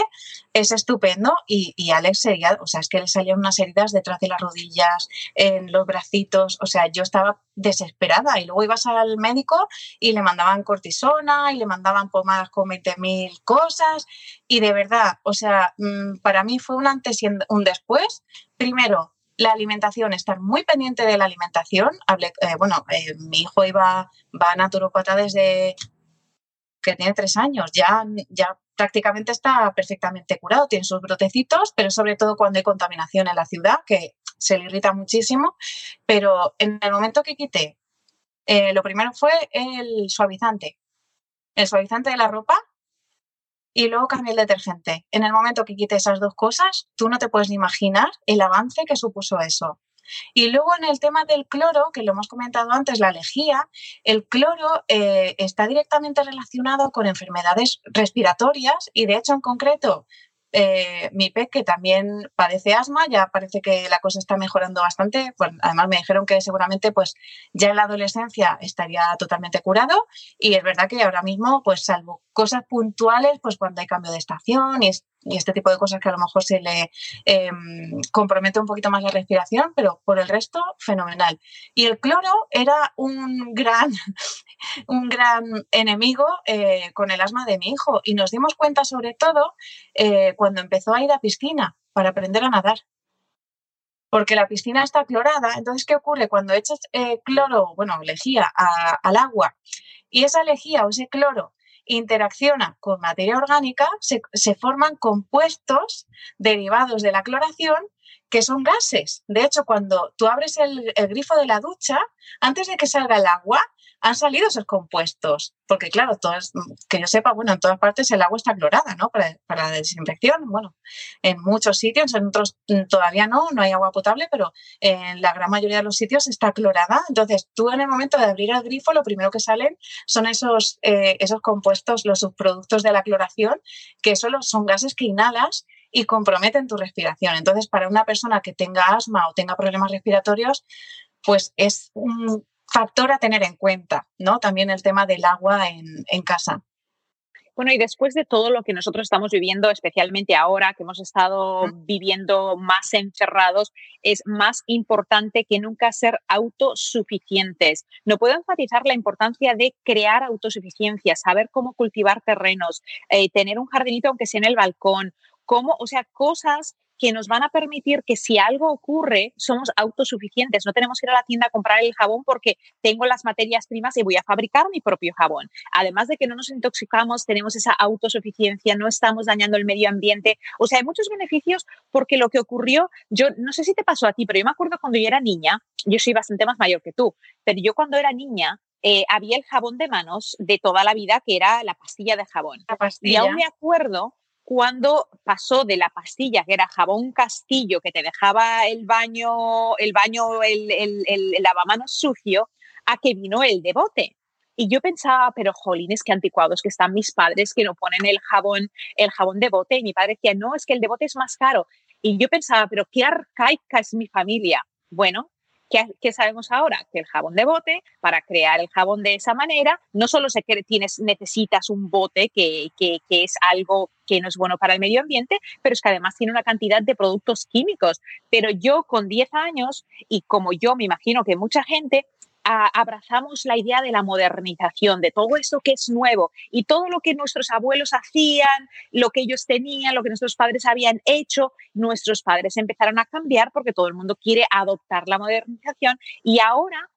es estupendo. Y, y Alex sería, o sea, es que le salían unas heridas detrás de las rodillas, en los bracitos, o sea, yo estaba desesperada. Y luego ibas al médico y le mandaban cortisona y le mandaban pomadas con 20.000 cosas. Y de verdad, o sea, mm, para mí fue un antes y un después. Primero, la alimentación, estar muy pendiente de la alimentación. Hablé, eh, bueno, eh, mi hijo iba, va a naturopata desde que tiene tres años, ya, ya prácticamente está perfectamente curado, tiene sus brotecitos, pero sobre todo cuando hay contaminación en la ciudad, que se le irrita muchísimo. Pero en el momento que quité, eh, lo primero fue el suavizante, el suavizante de la ropa y luego cambié el detergente. En el momento que quité esas dos cosas, tú no te puedes ni imaginar el avance que supuso eso. Y luego en el tema del cloro, que lo hemos comentado antes, la lejía, el cloro eh, está directamente relacionado con enfermedades respiratorias y de hecho en concreto eh, mi pez, que también padece asma, ya parece que la cosa está mejorando bastante. Pues, además, me dijeron que seguramente pues, ya en la adolescencia estaría totalmente curado. Y es verdad que ahora mismo, pues salvo cosas puntuales, pues cuando hay cambio de estación y y este tipo de cosas que a lo mejor se le em, compromete un poquito más la respiración, pero por el resto, fenomenal. Y el cloro era un gran, un gran enemigo eh, con el asma de mi hijo y nos dimos cuenta sobre todo eh, cuando empezó a ir a piscina para aprender a nadar. Porque la piscina está clorada, entonces, ¿qué ocurre? Cuando echas eh, cloro, bueno, lejía al agua y esa lejía o ese cloro interacciona con materia orgánica, se, forman compuestos derivados de la cloración que son gases. De hecho, cuando tú abres el, grifo de la ducha, antes de que salga el agua, han salido esos compuestos. Porque, claro, todas, que yo sepa, bueno, en todas partes el agua está clorada, ¿no? Para, la desinfección. Bueno, en muchos sitios, en otros todavía no, no hay agua potable, pero en la gran mayoría de los sitios está clorada. Entonces, tú en el momento de abrir el grifo, lo primero que salen son esos, eh, esos compuestos, los subproductos de la cloración, que solo son gases que inhalas y comprometen tu respiración. Entonces, para una persona que tenga asma o tenga problemas respiratorios, pues es un factor a tener en cuenta, ¿no? También el tema del agua en, casa. Bueno, y después de todo lo que nosotros estamos viviendo, especialmente ahora que hemos estado viviendo más encerrados, es más importante que nunca ser autosuficientes. No puedo enfatizar la importancia de crear autosuficiencia, saber cómo cultivar terrenos, eh, tener un jardinito aunque sea en el balcón, cómo, o sea, cosas que nos van a permitir que si algo ocurre, somos autosuficientes. No tenemos que ir a la tienda a comprar el jabón porque tengo las materias primas y voy a fabricar mi propio jabón. Además de que no nos intoxicamos, tenemos esa autosuficiencia, no estamos dañando el medio ambiente. O sea, hay muchos beneficios porque lo que ocurrió, yo no sé si te pasó a ti, pero yo me acuerdo cuando yo era niña, yo soy bastante más mayor que tú, pero yo cuando era niña, eh, había el jabón de manos de toda la vida, que era la pastilla de jabón. Y aún me acuerdo cuando pasó de la pastilla, que era jabón castillo, que te dejaba el baño, el baño, el, el, el, lavamanos sucio, a que vino el de bote. Y yo pensaba, pero jolines, qué anticuados que están mis padres que no ponen el jabón, el jabón de bote. Y mi padre decía, no, es que el de bote es más caro. Y yo pensaba, pero qué arcaica es mi familia. Bueno, ¿Qué, sabemos ahora? Que el jabón de bote, para crear el jabón de esa manera, no solo se tienes, necesitas un bote que, que, que es algo que no es bueno para el medio ambiente, pero es que además tiene una cantidad de productos químicos. Pero yo con 10 años, y como yo me imagino que mucha gente, abrazamos la idea de la modernización, de todo esto que es nuevo y todo lo que nuestros abuelos hacían, lo que ellos tenían, lo que nuestros padres habían hecho, nuestros padres empezaron a cambiar porque todo el mundo quiere adoptar la modernización y ahora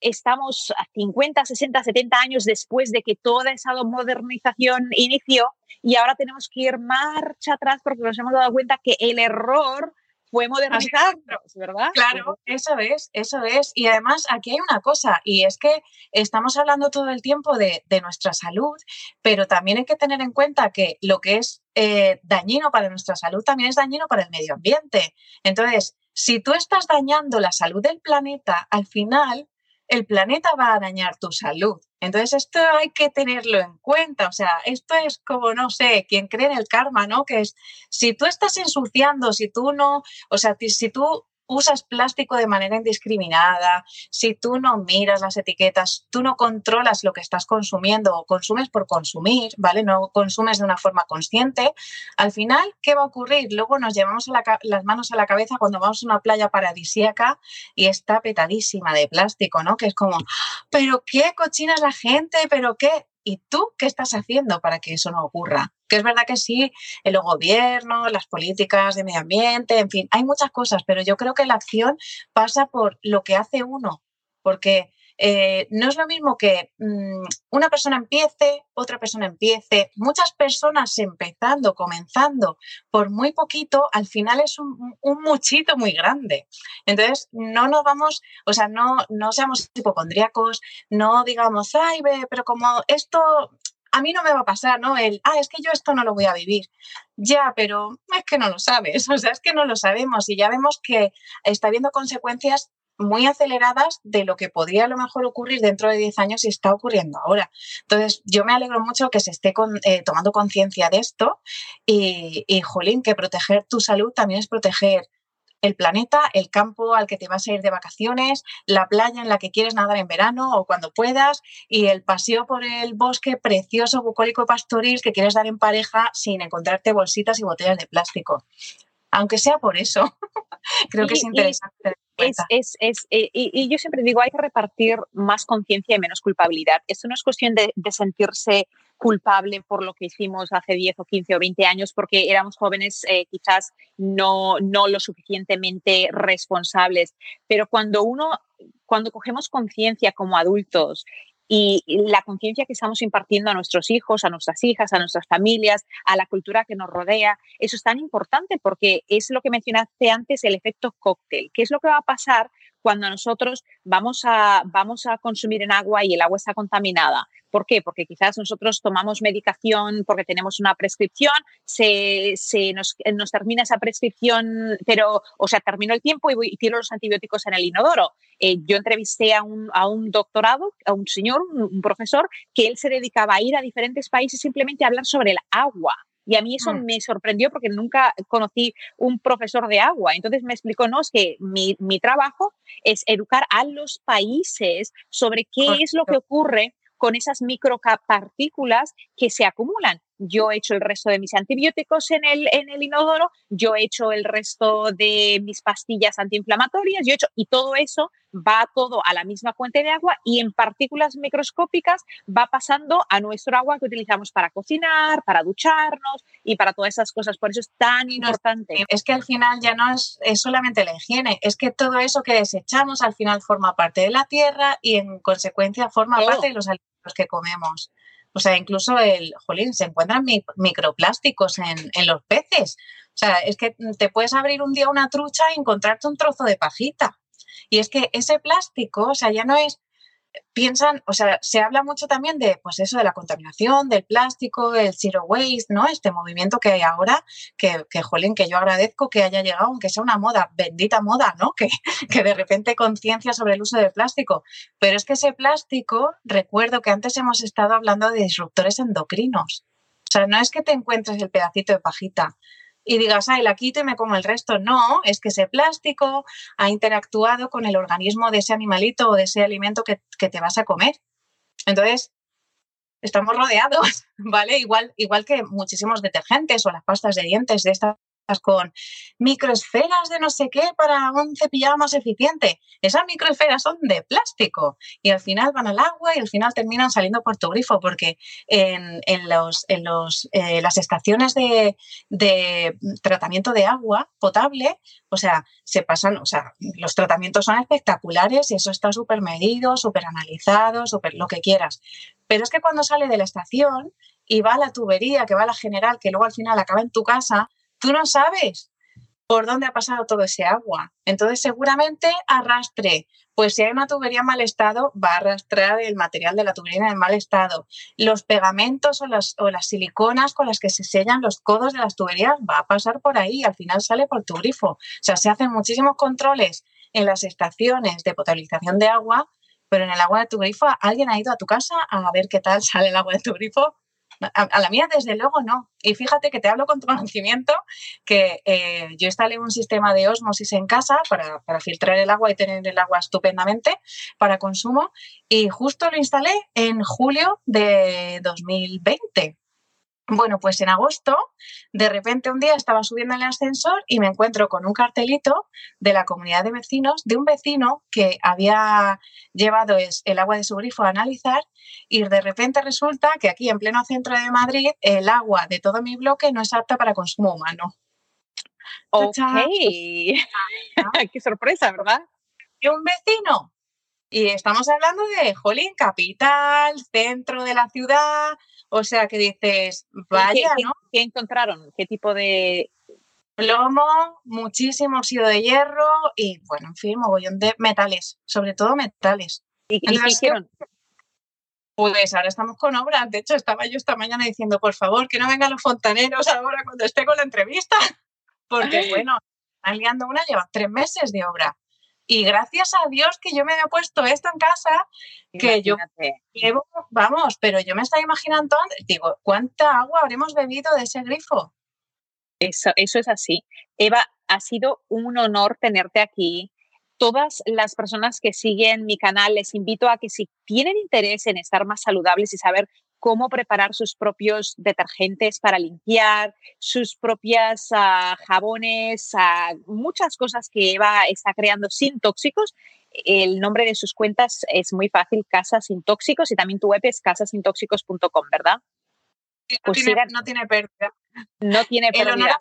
estamos a 50, 60, 70 años después de que toda esa modernización inició y ahora tenemos que ir marcha atrás porque nos hemos dado cuenta que el error fue modernizarnos, ¿verdad? Claro, eso es, eso es. Y además aquí hay una cosa, y es que estamos hablando todo el tiempo de, nuestra salud, pero también hay que tener en cuenta que lo que es eh, dañino para nuestra salud también es dañino para el medio ambiente. Entonces, si tú estás dañando la salud del planeta, al final el planeta va a dañar tu salud. Entonces, esto hay que tenerlo en cuenta. O sea, esto es como, no sé, quien cree en el karma, ¿no? Que es, si tú estás ensuciando, si tú no, o sea, si tú usas plástico de manera indiscriminada, si tú no miras las etiquetas, tú no controlas lo que estás consumiendo o consumes por consumir, ¿vale? No consumes de una forma consciente, al final, ¿qué va a ocurrir? Luego nos llevamos las manos a la cabeza cuando vamos a una playa paradisíaca y está petadísima de plástico, ¿no? Que es como, ¿pero qué cochina la gente? ¿Pero qué? ¿Y tú qué estás haciendo para que eso no ocurra? Que es verdad que sí, el gobierno, las políticas de medio ambiente, en fin, hay muchas cosas, pero yo creo que la acción pasa por lo que hace uno, porque eh, no es lo mismo que mm, una persona empiece, otra persona empiece, muchas personas empezando, comenzando por muy poquito, al final es un, muchito muy grande. Entonces, no nos vamos, o sea, no, no seamos hipocondríacos, no digamos, ay, pero como esto a mí no me va a pasar, ¿no? El, ah, es que yo esto no lo voy a vivir. Ya, pero es que no lo sabes, o sea, es que no lo sabemos y ya vemos que está habiendo consecuencias muy aceleradas de lo que podría a lo mejor ocurrir dentro de 10 años y está ocurriendo ahora. Entonces, yo me alegro mucho que se esté eh, tomando conciencia de esto y, y, jolín, que proteger tu salud también es proteger el planeta, el campo al que te vas a ir de vacaciones, la playa en la que quieres nadar en verano o cuando puedas y el paseo por el bosque precioso, bucólico pastoril que quieres dar en pareja sin encontrarte bolsitas y botellas de plástico. Aunque sea por eso, creo que es interesante. Es, es, eh, y, yo siempre digo, hay que repartir más conciencia y menos culpabilidad. Esto no es cuestión de, sentirse culpable por lo que hicimos hace 10 o 15 o 20 años porque éramos jóvenes eh, quizás no, no lo suficientemente responsables, pero cuando uno, cuando cogemos conciencia como adultos y la conciencia que estamos impartiendo a nuestros hijos, a nuestras hijas, a nuestras familias, a la cultura que nos rodea, eso es tan importante porque es lo que mencionaste antes, el efecto cóctel. ¿Qué es lo que va a pasar cuando nosotros vamos a, vamos a consumir en agua y el agua está contaminada? ¿Por qué? Porque quizás nosotros tomamos medicación porque tenemos una prescripción, se, nos, termina esa prescripción, pero, o sea, terminó el tiempo y, voy, tiro los antibióticos en el inodoro. Eh, yo entrevisté a un, a un, doctorado, a un señor, un, profesor, que él se dedicaba a ir a diferentes países simplemente a hablar sobre el agua. Y a mí eso mm. me sorprendió porque nunca conocí un profesor de agua. Entonces me explicó, no, es que mi, mi trabajo es educar a los países sobre qué es lo que ocurre con esas micropartículas que se acumulan. Yo he hecho el resto de mis antibióticos en el, en el inodoro, yo he hecho el resto de mis pastillas antiinflamatorias, yo he hecho, y todo eso va todo a la misma fuente de agua y en partículas microscópicas va pasando a nuestro agua que utilizamos para cocinar, para ducharnos y para todas esas cosas. Por eso es tan importante. Es que al final ya no es, es solamente la higiene, es que todo eso que desechamos al final forma parte de la tierra y en consecuencia forma parte de los alimentos que comemos. O sea, incluso el, jolín, se encuentran microplásticos en, en, los peces. O sea, es que te puedes abrir un día una trucha y encontrarte un trozo de pajita. Y es que ese plástico, o sea, ya no es piensan, o sea, se habla mucho también de, pues eso, de la contaminación, del plástico, el zero waste, ¿no? Este movimiento que hay ahora, que, que jolín, que yo agradezco que haya llegado, aunque sea una moda, bendita moda, ¿no? Que, que de repente conciencia sobre el uso del plástico. Pero es que ese plástico, recuerdo que antes hemos estado hablando de disruptores endocrinos. O sea, no es que te encuentres el pedacito de pajita, y digas, ay, la quito y me como el resto. No, es que ese plástico ha interactuado con el organismo de ese animalito o de ese alimento que, que te vas a comer. Entonces, estamos rodeados, ¿vale? Igual, igual que muchísimos detergentes o las pastas de dientes de esta con microesferas de no sé qué para un cepillado más eficiente. Esas microesferas son de plástico y al final van al agua y al final terminan saliendo por tu grifo porque en, los, en los, eh, las estaciones de, tratamiento de agua potable, o sea, se pasan, o sea, los tratamientos son espectaculares y eso está súper medido, súper analizado, súper lo que quieras. Pero es que cuando sale de la estación y va a la tubería, que va a la general, que luego al final acaba en tu casa, tú no sabes por dónde ha pasado todo ese agua. Entonces, seguramente arrastre. Pues si hay una tubería en mal estado, va a arrastrar el material de la tubería en mal estado. Los pegamentos o las, o las siliconas con las que se sellan los codos de las tuberías va a pasar por ahí. Al final sale por tu grifo. O sea, se hacen muchísimos controles en las estaciones de potabilización de agua, pero en el agua de tu grifo, ¿alguien ha ido a tu casa a ver qué tal sale el agua de tu grifo? A, la mía, desde luego, no. Y fíjate que te hablo con tu conocimiento, que eh, yo instalé un sistema de osmosis en casa para, para, filtrar el agua y tener el agua estupendamente para consumo. Y justo lo instalé en julio de 2020. Bueno, pues en agosto, de repente un día estaba subiendo en el ascensor y me encuentro con un cartelito de la comunidad de vecinos, de un vecino que había llevado el agua de su grifo a analizar y de repente resulta que aquí en pleno centro de Madrid el agua de todo mi bloque no es apta para consumo humano. Ok, qué sorpresa, ¿verdad? Y un vecino. Y estamos hablando de Jolín, capital, centro de la ciudad, o sea que dices, vaya, ¿Qué, ¿no? ¿Qué encontraron? ¿Qué tipo de...? Plomo, muchísimo óxido de hierro y, bueno, en fin, mogollón de metales, sobre todo metales. ¿Y, qué hicieron? Pues ahora estamos con obras. De hecho, estaba yo esta mañana diciendo, por favor, que no vengan los fontaneros ahora cuando esté con la entrevista. Porque, bueno, están liando una, lleva tres meses de obra. Y gracias a Dios que yo me había puesto esto en casa, que yo llevo, vamos, pero yo me estaba imaginando, digo, ¿cuánta agua habremos bebido de ese grifo? Eso, eso es así. Eva, ha sido un honor tenerte aquí. Todas las personas que siguen mi canal, les invito a que si tienen interés en estar más saludables y saber cómo preparar sus propios detergentes para limpiar, sus propias uh, jabones, uh, muchas cosas que Eva está creando sin tóxicos. El nombre de sus cuentas es muy fácil, Casas Sin Tóxicos, y también tu web es casasintóxicos.com, ¿verdad? No, pues tiene, no tiene pérdida. No tiene pérdida.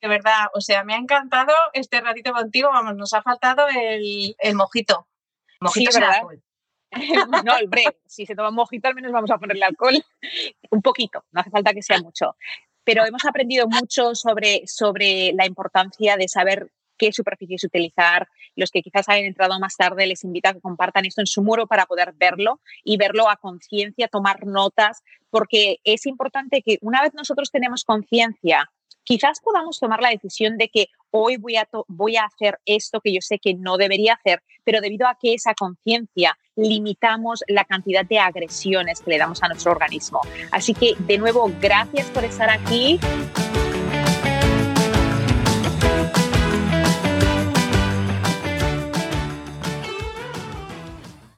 de verdad, o sea, me ha encantado este ratito contigo. Vamos, nos ha faltado el, el mojito. Mojito sí, ¿verdad? no, hombre, si se toma un mojito al menos vamos a ponerle alcohol un poquito, no hace falta que sea mucho. Pero hemos aprendido mucho sobre, sobre la importancia de saber qué superficies utilizar. Los que quizás hayan entrado más tarde les invito a que compartan esto en su muro para poder verlo y verlo a conciencia, tomar notas, porque es importante que una vez nosotros tenemos conciencia quizás podamos tomar la decisión de que hoy voy a, voy a hacer esto que yo sé que no debería hacer, pero debido a que esa conciencia limitamos la cantidad de agresiones que le damos a nuestro organismo. Así que, de nuevo, gracias por estar aquí.